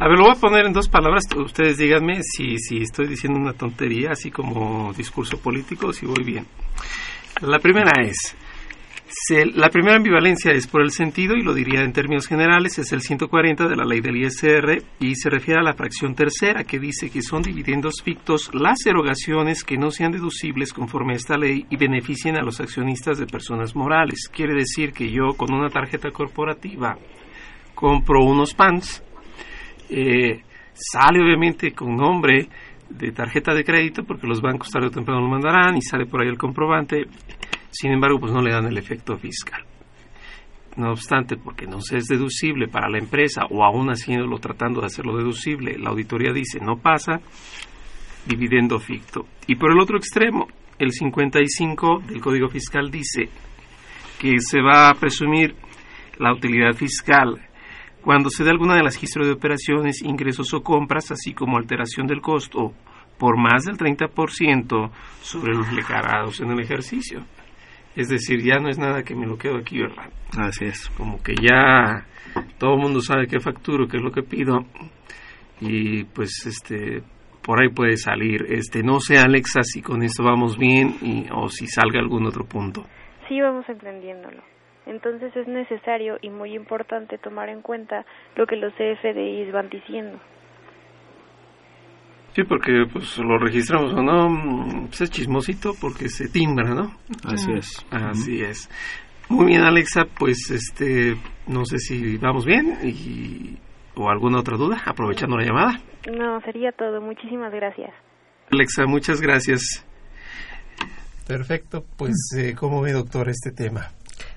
A ver, lo voy a poner en dos palabras. Ustedes díganme si, si estoy diciendo una tontería, así como discurso político, si voy bien. La primera es, la primera ambivalencia es por el sentido, y lo diría en términos generales, es el 140 de la ley del ISR y se refiere a la fracción tercera que dice que son dividendos fictos las erogaciones que no sean deducibles conforme a esta ley y beneficien a los accionistas de personas morales. Quiere decir que yo con una tarjeta corporativa compro unos pants, eh, sale obviamente con nombre de tarjeta de crédito porque los bancos tarde o temprano lo mandarán y sale por ahí el comprobante. Sin embargo, pues no le dan el efecto fiscal. No obstante, porque no es deducible para la empresa o aún haciéndolo tratando de hacerlo deducible, la auditoría dice no pasa, dividendo ficto. Y por el otro extremo, el 55 del Código Fiscal dice que se va a presumir la utilidad fiscal cuando se da alguna de las registros de operaciones, ingresos o compras, así como alteración del costo por más del 30% sobre los declarados en el ejercicio. Es decir, ya no es nada que me lo quedo aquí, ¿verdad? Así es. Como que ya todo el mundo sabe qué facturo, qué es lo que pido y pues este por ahí puede salir. Este, no sé, Alexa, si con esto vamos bien y, o si salga algún otro punto. Sí, vamos entendiéndolo. Entonces es necesario y muy importante tomar en cuenta lo que los CFDIs van diciendo. Sí, porque pues lo registramos o no, pues es chismosito porque se timbra, ¿no? Así es. Así es. Muy bien, Alexa, pues este, no sé si vamos bien y o alguna otra duda, aprovechando la llamada. No, sería todo. Muchísimas gracias. Alexa, muchas gracias. Perfecto, pues eh, ¿cómo ve doctor este tema?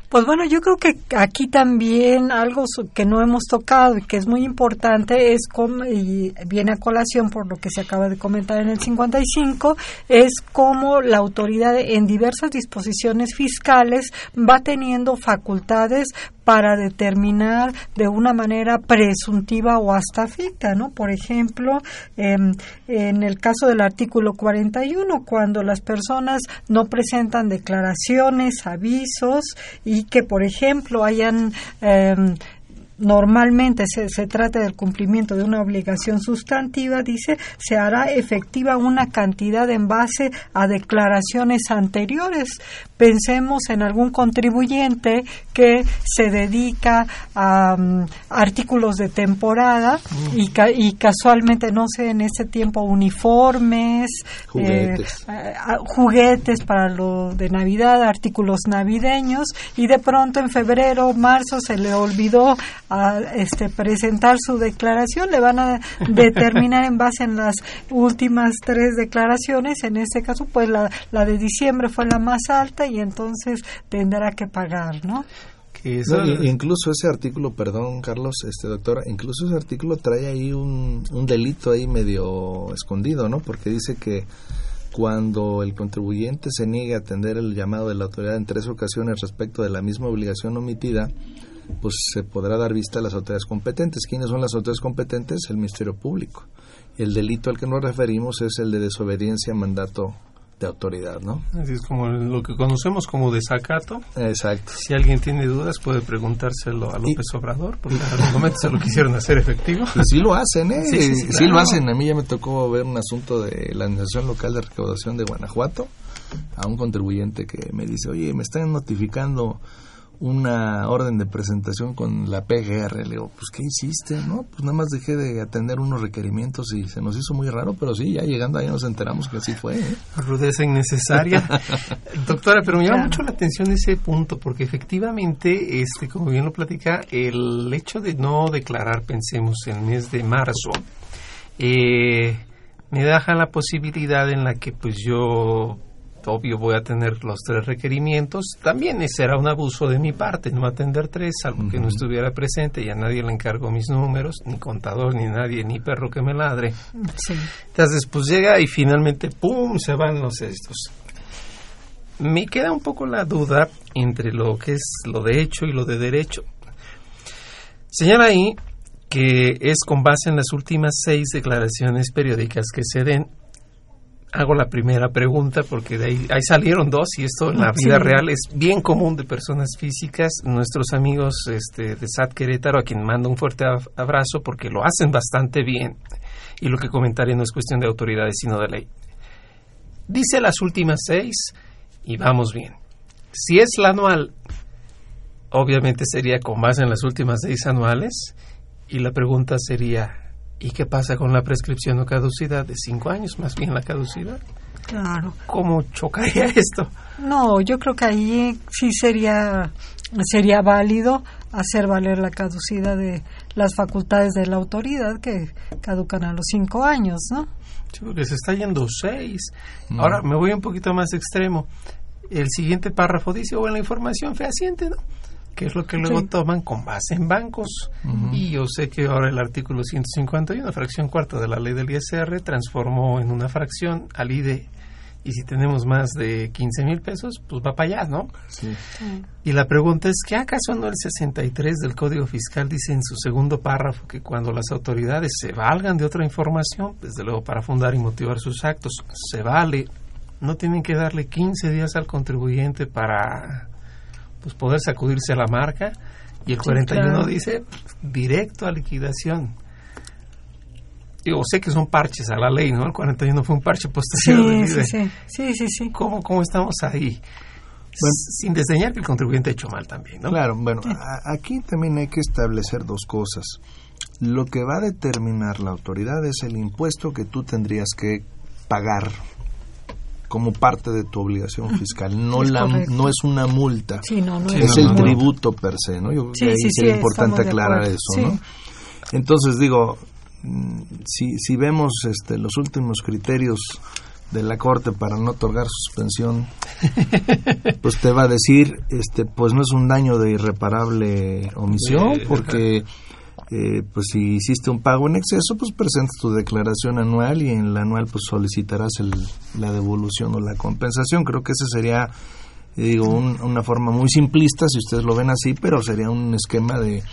Pues bueno, yo creo que aquí también algo que no hemos tocado y que es muy importante es como, y viene a colación por lo que se acaba de comentar en el 55, es cómo la autoridad en diversas disposiciones fiscales va teniendo facultades para determinar de una manera presuntiva o hasta ficta, ¿no? Por ejemplo, en el caso del artículo 41, cuando las personas no presentan declaraciones, avisos y que, por ejemplo, hayan em, normalmente se, se trata del cumplimiento de una obligación sustantiva, dice, se hará efectiva una cantidad en base a declaraciones anteriores. Pensemos en algún contribuyente que se dedica a mm, artículos de temporada y, y, casualmente, no sé, en ese tiempo uniformes, juguetes, eh, juguetes para lo de Navidad, artículos navideños y de pronto en febrero, marzo se le olvidó a este, presentar su declaración, le van a determinar en base en las últimas tres declaraciones, en este caso pues la, la de diciembre fue la más alta y entonces tendrá que pagar, ¿no? No, incluso ese artículo, perdón Carlos, este doctor, incluso ese artículo trae ahí un, un delito ahí medio escondido, ¿no? Porque dice que cuando el contribuyente se niegue a atender el llamado de la autoridad en tres ocasiones respecto de la misma obligación omitida, pues se podrá dar vista a las autoridades competentes. ¿Quiénes son las autoridades competentes? El Ministerio Público. Y el delito al que nos referimos es el de desobediencia a mandato de autoridad, ¿no? Así es como lo que conocemos como desacato. Exacto. Si alguien tiene dudas puede preguntárselo a López Obrador, porque en algún momento se lo quisieron hacer efectivo. Pues sí lo hacen, ¿eh? Sí, sí, sí, claro. lo hacen. A mí ya me tocó ver un asunto de la Administración Local de Recaudación de Guanajuato a un contribuyente que me dice, oye, me están notificando una orden de presentación con la PGR. Le digo, pues ¿qué hiciste? No, pues nada más dejé de atender unos requerimientos y se nos hizo muy raro, pero sí, ya llegando ahí nos enteramos que así fue. ¿eh? Rudeza innecesaria. Doctora, pero me llama mucho la atención ese punto, porque efectivamente, este, como bien lo platica, el hecho de no declarar, pensemos, en el mes de marzo, eh, me deja la posibilidad en la que pues yo obvio voy a tener los tres requerimientos. También será un abuso de mi parte no atender tres, salvo que no estuviera presente y a nadie le encargo mis números, ni contador, ni nadie, ni perro que me ladre. Sí. Entonces, pues llega y finalmente, ¡pum!, se van los estos. Me queda un poco la duda entre lo que es lo de hecho y lo de derecho. Señala ahí que es con base en las últimas seis declaraciones periódicas que se den hago la primera pregunta porque de ahí, ahí salieron dos y esto en la vida Sí. real es bien común de personas físicas. Nuestros amigos este, de SAT Querétaro, a quien mando un fuerte ab- abrazo porque lo hacen bastante bien y lo que comentaré no es cuestión de autoridades sino de ley. Dice las últimas seis y vamos bien. Si es la anual, obviamente sería con base en las últimas seis anuales y la pregunta sería, ¿y qué pasa con la prescripción o caducidad de cinco años? Más bien la caducidad. Claro. ¿Cómo chocaría esto? No, yo creo que ahí sí sería sería válido hacer valer la caducidad de las facultades de la autoridad que caducan a los cinco años, ¿no? Sí, porque se está yendo seis. Ahora me voy un poquito más extremo. El siguiente párrafo dice, o en la información fehaciente, ¿no? Que es lo que luego Sí. toman con base en bancos. Y yo sé que ahora el artículo 151, fracción cuarta de la ley del ISR, transformó en una fracción al IDE y si tenemos más de 15 mil pesos, pues va para allá, ¿no? Sí. Y la pregunta es, ¿qué acaso no el 63 del Código Fiscal dice en su segundo párrafo que cuando las autoridades se valgan de otra información, desde luego para fundar y motivar sus actos, se vale, no tienen que darle 15 días al contribuyente para pues poder sacudirse a la marca? Y el 41 dice directo a liquidación digo, sé que son parches a la ley, ¿no? El 41 fue un parche posterior. Sí, sí, sí, sí, sí, ¿Cómo, ¿Cómo estamos ahí? Sin desdeñar que el contribuyente ha hecho mal también, ¿no? Claro, bueno, aquí también hay que establecer dos cosas. Lo que va a determinar la autoridad es el impuesto que tú tendrías que pagar como parte de tu obligación fiscal. No la no es una multa. es, el tributo per se, ¿no? Yo, sí, sí, sería importante aclarar eso, ¿no? Entonces digo, si, si vemos este, los últimos criterios de la corte para no otorgar suspensión, pues te va a decir, este, pues no es un daño de irreparable omisión, porque eh, pues si hiciste un pago en exceso, pues presentas tu declaración anual y en la anual pues solicitarás el, la devolución o la compensación. Creo que ese sería, digo, una forma muy simplista si ustedes lo ven así, pero sería un esquema de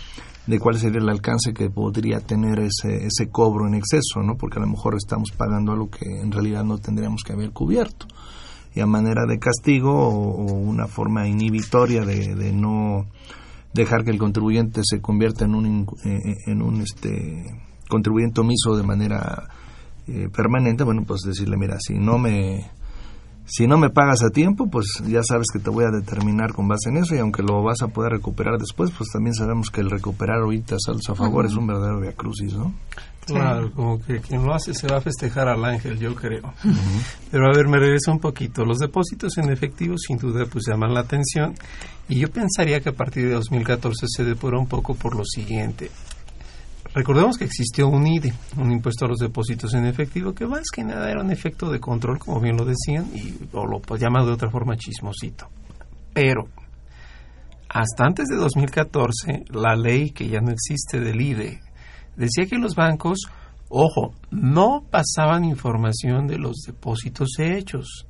de cuál sería el alcance que podría tener ese, ese cobro en exceso, ¿no? Porque a lo mejor estamos pagando algo que en realidad no tendríamos que haber cubierto. Y a manera de castigo o, una forma inhibitoria de, no dejar que el contribuyente se convierta en un, eh, eh, en un este, contribuyente omiso de manera eh, permanente, bueno, pues decirle, mira, si no me si no me pagas a tiempo, pues ya sabes que te voy a determinar con base en eso y aunque lo vas a poder recuperar después, pues también sabemos que el recuperar ahorita salsa a favor es un verdadero viacrucis, ¿no? Claro, como que quien lo hace se va a festejar al ángel, yo creo. Pero a ver, me regreso un poquito. Los depósitos en efectivo sin duda pues llaman la atención y yo pensaría que a partir de 2014 se depura un poco por lo siguiente. Recordemos que existió un IDE, un impuesto a los depósitos en efectivo, que más que nada era un efecto de control, como bien lo decían, y, o lo pues, llamado de otra forma chismosito. Pero, hasta antes de 2014, la ley que ya no existe del IDE decía que los bancos, ojo, no pasaban información de los depósitos hechos,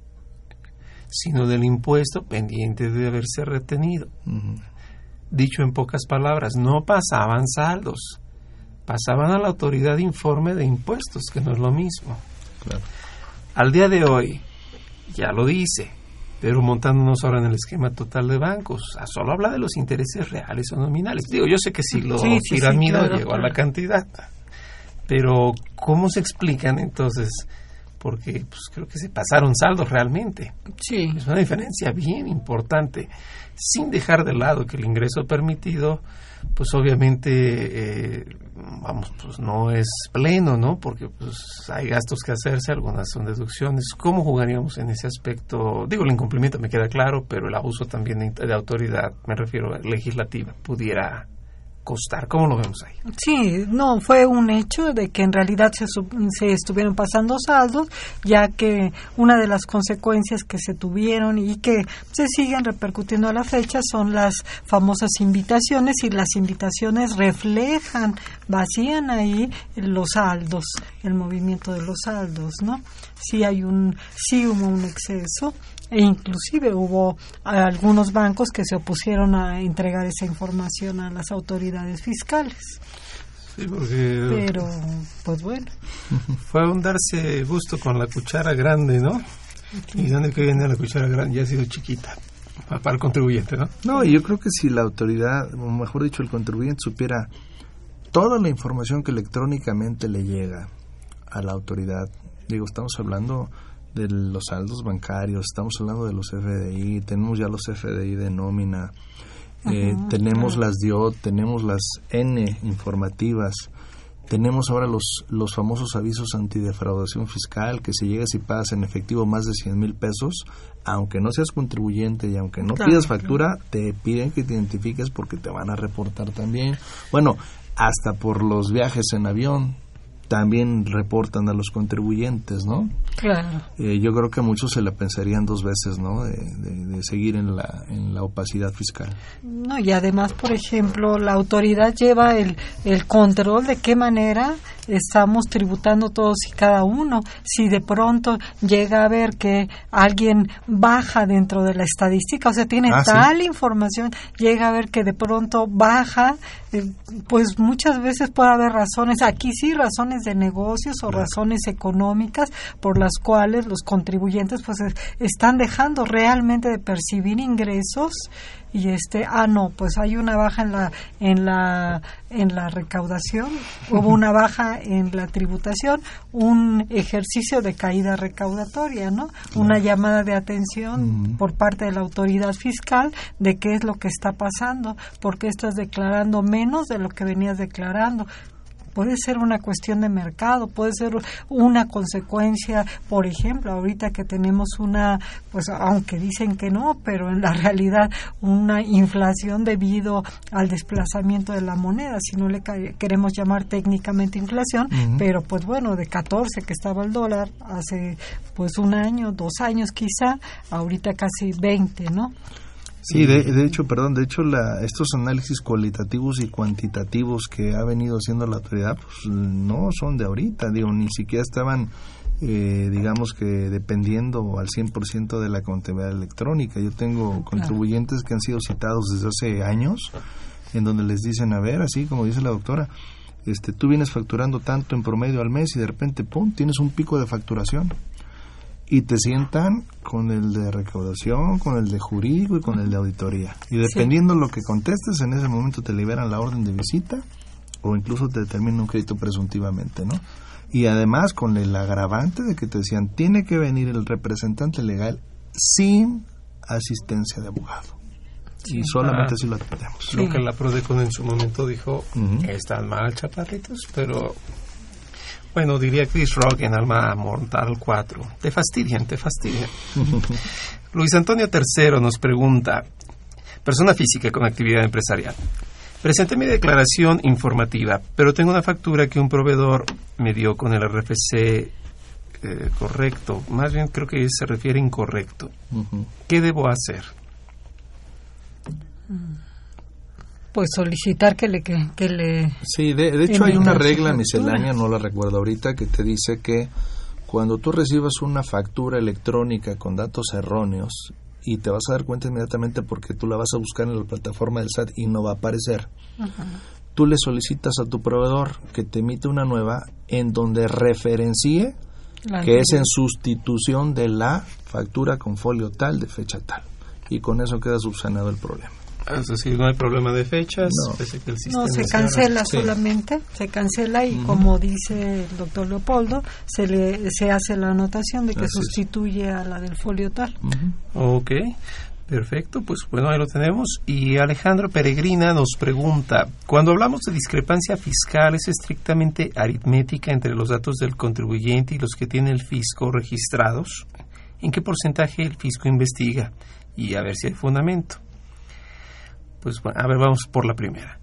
sino del impuesto pendiente de haberse retenido. Dicho en pocas palabras, no pasaban saldos pasaban a la autoridad informe de impuestos, que no es lo mismo. Al día de hoy, ya lo dice, pero montándonos ahora en el esquema total de bancos, solo habla de los intereses reales o nominales. Digo, yo sé que si lo sí, llegó a la cantidad, pero ¿cómo se explican entonces? Porque pues, creo que se pasaron saldos realmente. Sí. Es una diferencia bien importante, sin dejar de lado que el ingreso permitido pues obviamente, eh, vamos, pues no es pleno, ¿no? Porque pues hay gastos que hacerse, algunas son deducciones. ¿Cómo jugaríamos en ese aspecto? Digo, el incumplimiento me queda claro, pero el abuso también de, autoridad, me refiero legislativa, pudiera costar. ¿Cómo lo vemos ahí? Sí, no, fue un hecho de que en realidad se, se estuvieron pasando saldos, ya que una de las consecuencias que se tuvieron y que se siguen repercutiendo a la fecha son las famosas invitaciones y las invitaciones reflejan, vacían ahí los saldos, el movimiento de los saldos, ¿no? Sí hay un, sí hubo un exceso e inclusive hubo algunos bancos que se opusieron a entregar esa información a las autoridades fiscales. Sí, porque... Pero, pues bueno. Fue a darse gusto con la cuchara grande, ¿no? ¿Y dónde que viene la cuchara grande? Ya ha sido chiquita para el contribuyente, ¿no? No, yo creo que si la autoridad, o mejor dicho, el contribuyente supiera toda la información que electrónicamente le llega a la autoridad, digo, estamos hablando de los saldos bancarios, estamos hablando de los FDI, tenemos ya los FDI de nómina, eh, tenemos las DIOT, tenemos las N informativas, tenemos ahora los, los famosos avisos antidefraudación fiscal, que si llegas y pagas en efectivo más de 100 mil pesos, aunque no seas contribuyente y aunque no pidas factura, te piden que te identifiques porque te van a reportar también. Bueno, hasta por los viajes en avión, también reportan a los contribuyentes, ¿no? Claro. Eh, yo creo que muchos se la pensarían dos veces, ¿no? De, seguir en la, en la opacidad fiscal. No, y además, por ejemplo, la autoridad lleva el, el control de qué manera estamos tributando todos y cada uno. Si de pronto llega a ver que alguien baja dentro de la estadística, o sea, tiene Ah, sí. tal información, llega a ver que de pronto baja, eh, pues muchas veces puede haber razones, aquí sí, razones de negocios o razones económicas por las cuales los contribuyentes pues es- están dejando realmente de percibir ingresos y este ah no pues hay una baja en la en la en la recaudación. Hubo una baja en la tributación un ejercicio de caída recaudatoria no una llamada de atención por parte de la autoridad fiscal de qué es lo que está pasando porque estás declarando menos de lo que venías declarando puede ser una cuestión de mercado, puede ser una consecuencia, por ejemplo, ahorita que tenemos una, pues aunque dicen que no, pero en la realidad una inflación debido al desplazamiento de la moneda, si no le queremos llamar técnicamente inflación, pero pues bueno, de 14 que estaba el dólar hace pues un año, dos años quizá, ahorita casi 20, ¿no? Sí, de, de hecho, perdón, de hecho la, estos análisis cualitativos y cuantitativos que ha venido haciendo la autoridad, pues no son de ahorita, digo, ni siquiera estaban, eh, digamos que dependiendo al 100% de la contabilidad electrónica. Yo tengo contribuyentes que han sido citados desde hace años, en donde les dicen, a ver, así como dice la doctora, este, tú vienes facturando tanto en promedio al mes y de repente, pum, tienes un pico de facturación y te sientan con el de recaudación, con el de jurídico y con el de auditoría. Y dependiendo lo que contestes, en ese momento te liberan la orden de visita o incluso te determinan un crédito presuntivamente, ¿no? Y además con el agravante de que te decían, tiene que venir el representante legal sin asistencia de abogado. Y solamente Ah, así lo atendemos. Lo que la Prodecon en su momento dijo, están mal chaparritos, pero bueno, diría Chris Rock en Alma Mortal 4, te fastidian, te fastidian. Luis Antonio III nos pregunta, persona física con actividad empresarial. Presenté mi declaración informativa, pero tengo una factura que un proveedor me dio con el RFC eh, correcto. Más bien creo que se refiere incorrecto. ¿Qué debo hacer? Pues solicitar que le que, que le Sí, de, de hecho hay una regla miscelánea, no la recuerdo ahorita, que te dice que cuando tú recibas una factura electrónica con datos erróneos y te vas a dar cuenta inmediatamente porque tú la vas a buscar en la plataforma del SAT y no va a aparecer, tú le solicitas a tu proveedor que te emite una nueva en donde referencie La que es en sustitución de la factura con folio tal de fecha tal. Y con eso queda subsanado el problema. Es decir, no hay problema de fechas, No. pese que el No, sistema se cancela Sí. solamente, se cancela y como dice el doctor Leopoldo, se le se hace la anotación de que Así es. sustituye a la del folio tal. Ok, perfecto, pues bueno, ahí lo tenemos. Y Alejandro Peregrina nos pregunta, cuando hablamos de discrepancia fiscal, ¿es estrictamente aritmética entre los datos del contribuyente y los que tiene el fisco registrados? ¿En qué porcentaje el fisco investiga? Y a ver si hay fundamento. Pues bueno, a ver, vamos por la primera.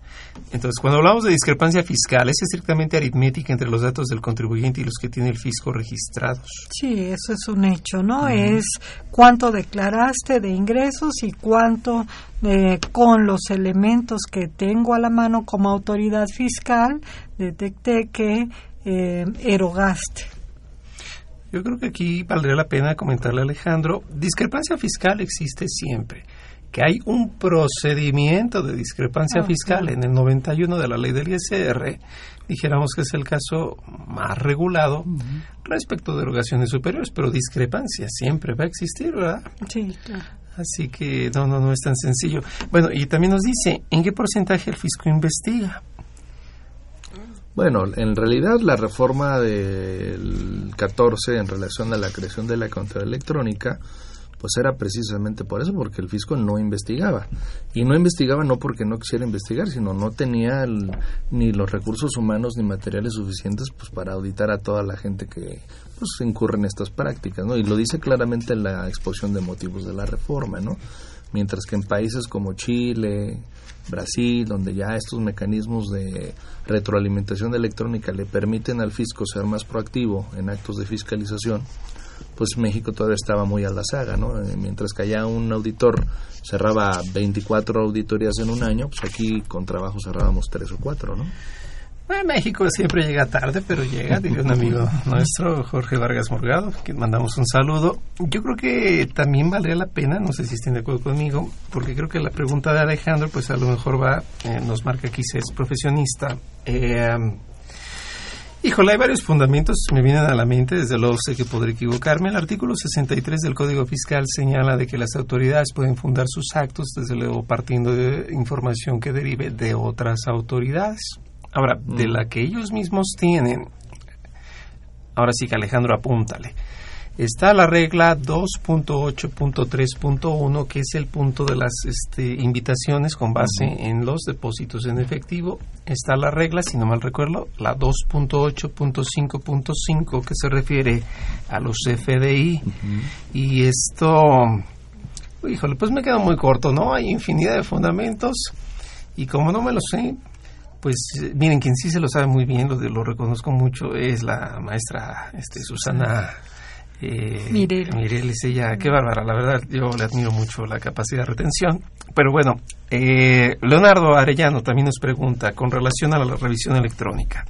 Entonces, cuando hablamos de discrepancia fiscal, ¿es estrictamente aritmética entre los datos del contribuyente y los que tiene el fisco registrados? Sí, eso es un hecho, ¿no? Es cuánto declaraste de ingresos y cuánto eh, con los elementos que tengo a la mano como autoridad fiscal detecté que eh, erogaste. Yo creo que aquí valdría la pena comentarle a Alejandro, discrepancia fiscal existe siempre. Que hay un procedimiento de discrepancia Ah, fiscal en el 91 de la ley del ISR, dijéramos que es el caso más regulado respecto de erogaciones superiores, pero discrepancia siempre va a existir, ¿verdad? Sí, claro. Así que no, no, no es tan sencillo. Bueno, y también nos dice, ¿en qué porcentaje el fisco investiga? Bueno, en realidad la reforma del 14 en relación a la creación de la contabilidad electrónica, pues era precisamente por eso, porque el fisco no investigaba. Y no investigaba no porque no quisiera investigar, sino no tenía ni los recursos humanos ni materiales suficientes pues para auditar a toda la gente que pues incurre en estas prácticas, ¿no? Y lo dice claramente en la exposición de motivos de la reforma, ¿no? Mientras que en países como Chile, Brasil, donde ya estos mecanismos de retroalimentación electrónica le permiten al fisco ser más proactivo en actos de fiscalización, pues México todavía estaba muy a la saga, ¿no? Eh, Mientras que allá un auditor cerraba 24 auditorías en un año, pues aquí con trabajo cerrábamos tres o cuatro, ¿no? México siempre llega tarde, pero llega, diría un amigo nuestro, Jorge Vargas Morgado, que mandamos un saludo. Yo creo que también valdría la pena, no sé si estén de acuerdo conmigo, porque creo que la pregunta de Alejandro, pues a lo mejor va, eh, nos marca aquí si es profesionista. Eh, Híjole, hay varios fundamentos que me vienen a la mente, desde luego sé que podré equivocarme. El artículo 63 del Código Fiscal señala de que las autoridades pueden fundar sus actos, desde luego partiendo de información que derive de otras autoridades. Ahora, de la que ellos mismos tienen, ahora sí que Alejandro apúntale, está la regla 2.8.3.1, que es el punto de las este, invitaciones con base en los depósitos en efectivo. Está la regla, si no mal recuerdo, la 2.8.5.5, que se refiere a los FDI. Y esto, híjole, pues me queda muy corto, ¿no? Hay infinidad de fundamentos y como no me lo sé, pues miren, quien sí se lo sabe muy bien, lo, lo reconozco mucho, es la maestra este, Susana eh, Mireles. ella, qué bárbara, la verdad, yo le admiro mucho la capacidad de retención. Pero bueno, eh, Leonardo Arellano también nos pregunta con relación a la revisión electrónica.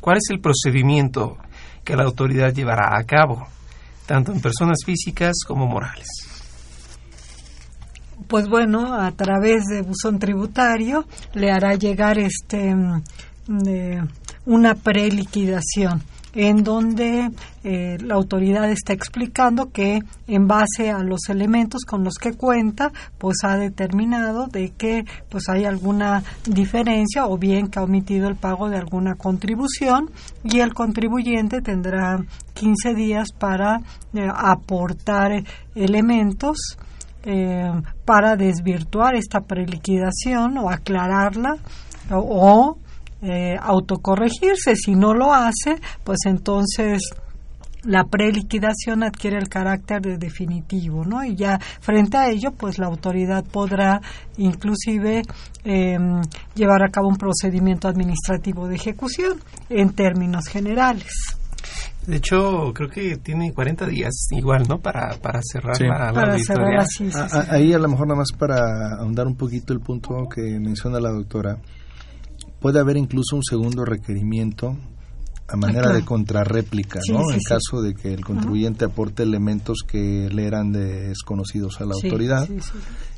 ¿Cuál es el procedimiento que la autoridad llevará a cabo, tanto en personas físicas como morales? pues bueno, a través de buzón tributario le hará llegar este mm, una preliquidación en donde eh, la autoridad está explicando que en base a los elementos con los que cuenta, pues ha determinado de que pues hay alguna diferencia o bien que ha omitido el pago de alguna contribución y el contribuyente tendrá 15 días para eh, aportar elementos eh, para desvirtuar esta preliquidación o aclararla o, eh, autocorregirse. Si no lo hace, pues entonces la preliquidación adquiere el carácter de definitivo, ¿no? Y ya frente a ello, pues la autoridad podrá inclusive em, llevar a cabo un procedimiento administrativo de ejecución en términos generales. De hecho, creo que tiene 40 días igual, ¿no? Para, para cerrar la, la auditoría. Ahí a lo mejor nada más para ahondar un poquito el punto que menciona la doctora, puede haber incluso un segundo requerimiento a manera de contrarréplica, ¿no? en caso de que el contribuyente aporte elementos que le eran desconocidos a la autoridad.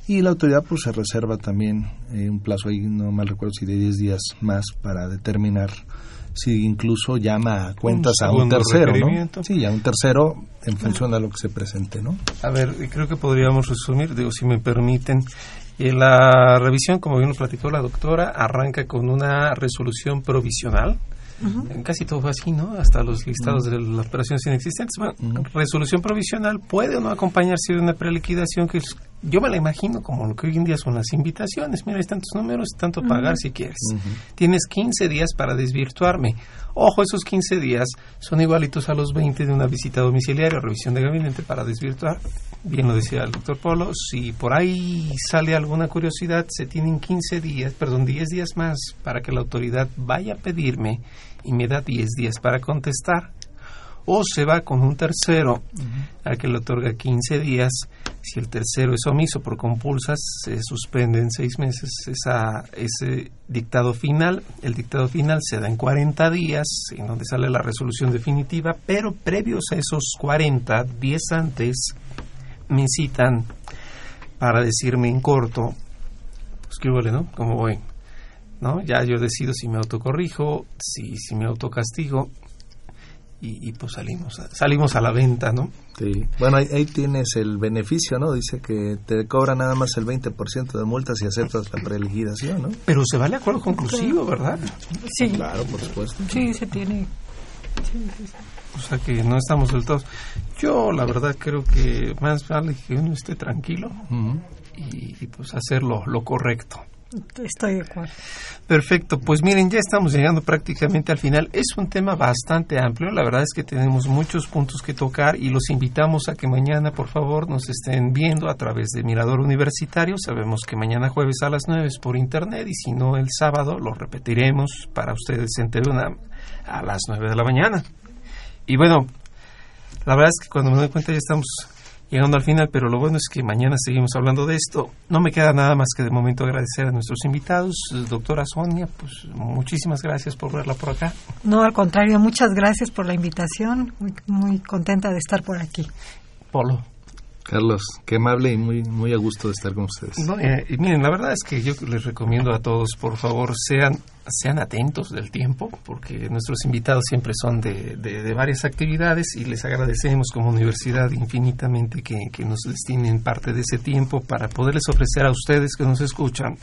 Y la autoridad pues se reserva también eh, un plazo ahí, no mal recuerdo si de 10 días más para determinar si incluso llama a cuentas a un tercero, ¿no? Sí, a un tercero en función de lo que se presente, ¿no? A ver, creo que podríamos resumir, digo, si me permiten. Eh, la revisión, como bien lo platicó la doctora, arranca con una resolución provisional. Casi todo fue así, ¿no? Hasta los listados de las operaciones inexistentes. Bueno, resolución provisional puede o no acompañarse de una preliquidación que yo me la imagino como lo que hoy en día son las invitaciones. Mira, hay tantos números, tanto pagar si quieres. Tienes 15 días para desvirtuarme. Ojo, esos 15 días son igualitos a los 20 de una visita domiciliaria o revisión de gabinete para desvirtuar. Bien lo decía el doctor Polo, si por ahí sale alguna curiosidad, se tienen 15 días, perdón, 10 días más para que la autoridad vaya a pedirme y me da 10 días para contestar o se va con un tercero al que le otorga 15 días. Si el tercero es omiso por compulsas, se suspende en seis meses esa, ese dictado final. El dictado final se da en 40 días, en donde sale la resolución definitiva, pero previos a esos 40, 10 antes, me citan para decirme en corto, pues qué huele, ¿no? ¿Cómo voy? ¿No? Ya yo decido si me autocorrijo, si, si me autocastigo y, pues salimos a, salimos a la venta, ¿no? Sí. Bueno, ahí, tienes el beneficio, ¿no? Dice que te cobra nada más el 20% de multas si aceptas la preliquidación, ¿no? Pero se vale acuerdo conclusivo, ¿verdad? Sí. Claro, por supuesto. Sí, se tiene. O sea que no estamos del todo. Yo, la verdad, creo que más vale que uno esté tranquilo y, pues hacer lo correcto. Estoy de acuerdo. Perfecto, pues miren, ya estamos llegando prácticamente al final. Es un tema bastante amplio, la verdad es que tenemos muchos puntos que tocar y los invitamos a que mañana, por favor, nos estén viendo a través de Mirador Universitario. Sabemos que mañana jueves a las 9 es por internet y si no el sábado lo repetiremos para ustedes en TV a las 9 de la mañana. Y bueno, la verdad es que cuando me doy cuenta ya estamos llegando al final, pero lo bueno es que mañana seguimos hablando de esto. No me queda nada más que de momento agradecer a nuestros invitados. Doctora Sonia, pues muchísimas gracias por verla por acá. No, al contrario, muchas gracias por la invitación. Muy, muy contenta de estar por aquí. Polo. Carlos, qué amable y muy muy a gusto de estar con ustedes. No, eh, miren, la verdad es que yo les recomiendo a todos, por favor, sean sean atentos del tiempo, porque nuestros invitados siempre son de, de, varias actividades y les agradecemos como universidad infinitamente que, que nos destinen parte de ese tiempo para poderles ofrecer a ustedes que nos escuchan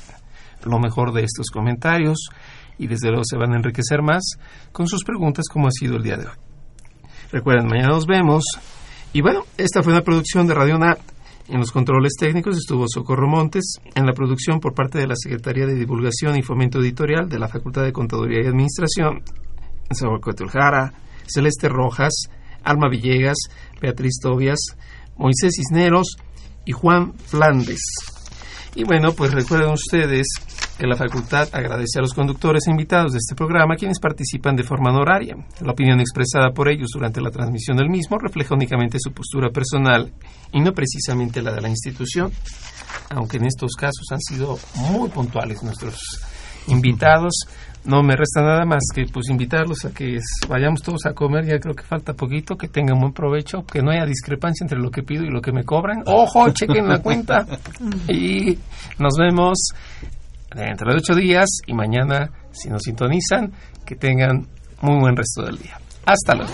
lo mejor de estos comentarios y desde luego se van a enriquecer más con sus preguntas como ha sido el día de hoy. Recuerden, mañana nos vemos. Y bueno, esta fue una producción de Radio NAT. En los controles técnicos estuvo Socorro Montes, en la producción por parte de la Secretaría de Divulgación y Fomento Editorial de la Facultad de Contaduría y Administración, Jara, Celeste Rojas, Alma Villegas, Beatriz Tobias, Moisés Cisneros y Juan Flandes. Y bueno, pues recuerden ustedes que la facultad agradece a los conductores e invitados de este programa quienes participan de forma honoraria. La opinión expresada por ellos durante la transmisión del mismo refleja únicamente su postura personal y no precisamente la de la institución, aunque en estos casos han sido muy puntuales nuestros invitados. No me resta nada más que pues invitarlos a que vayamos todos a comer, ya creo que falta poquito, que tengan buen provecho, que no haya discrepancia entre lo que pido y lo que me cobran. Ojo, chequen la cuenta y nos vemos dentro de ocho días y mañana, si nos sintonizan, que tengan muy buen resto del día. Hasta luego.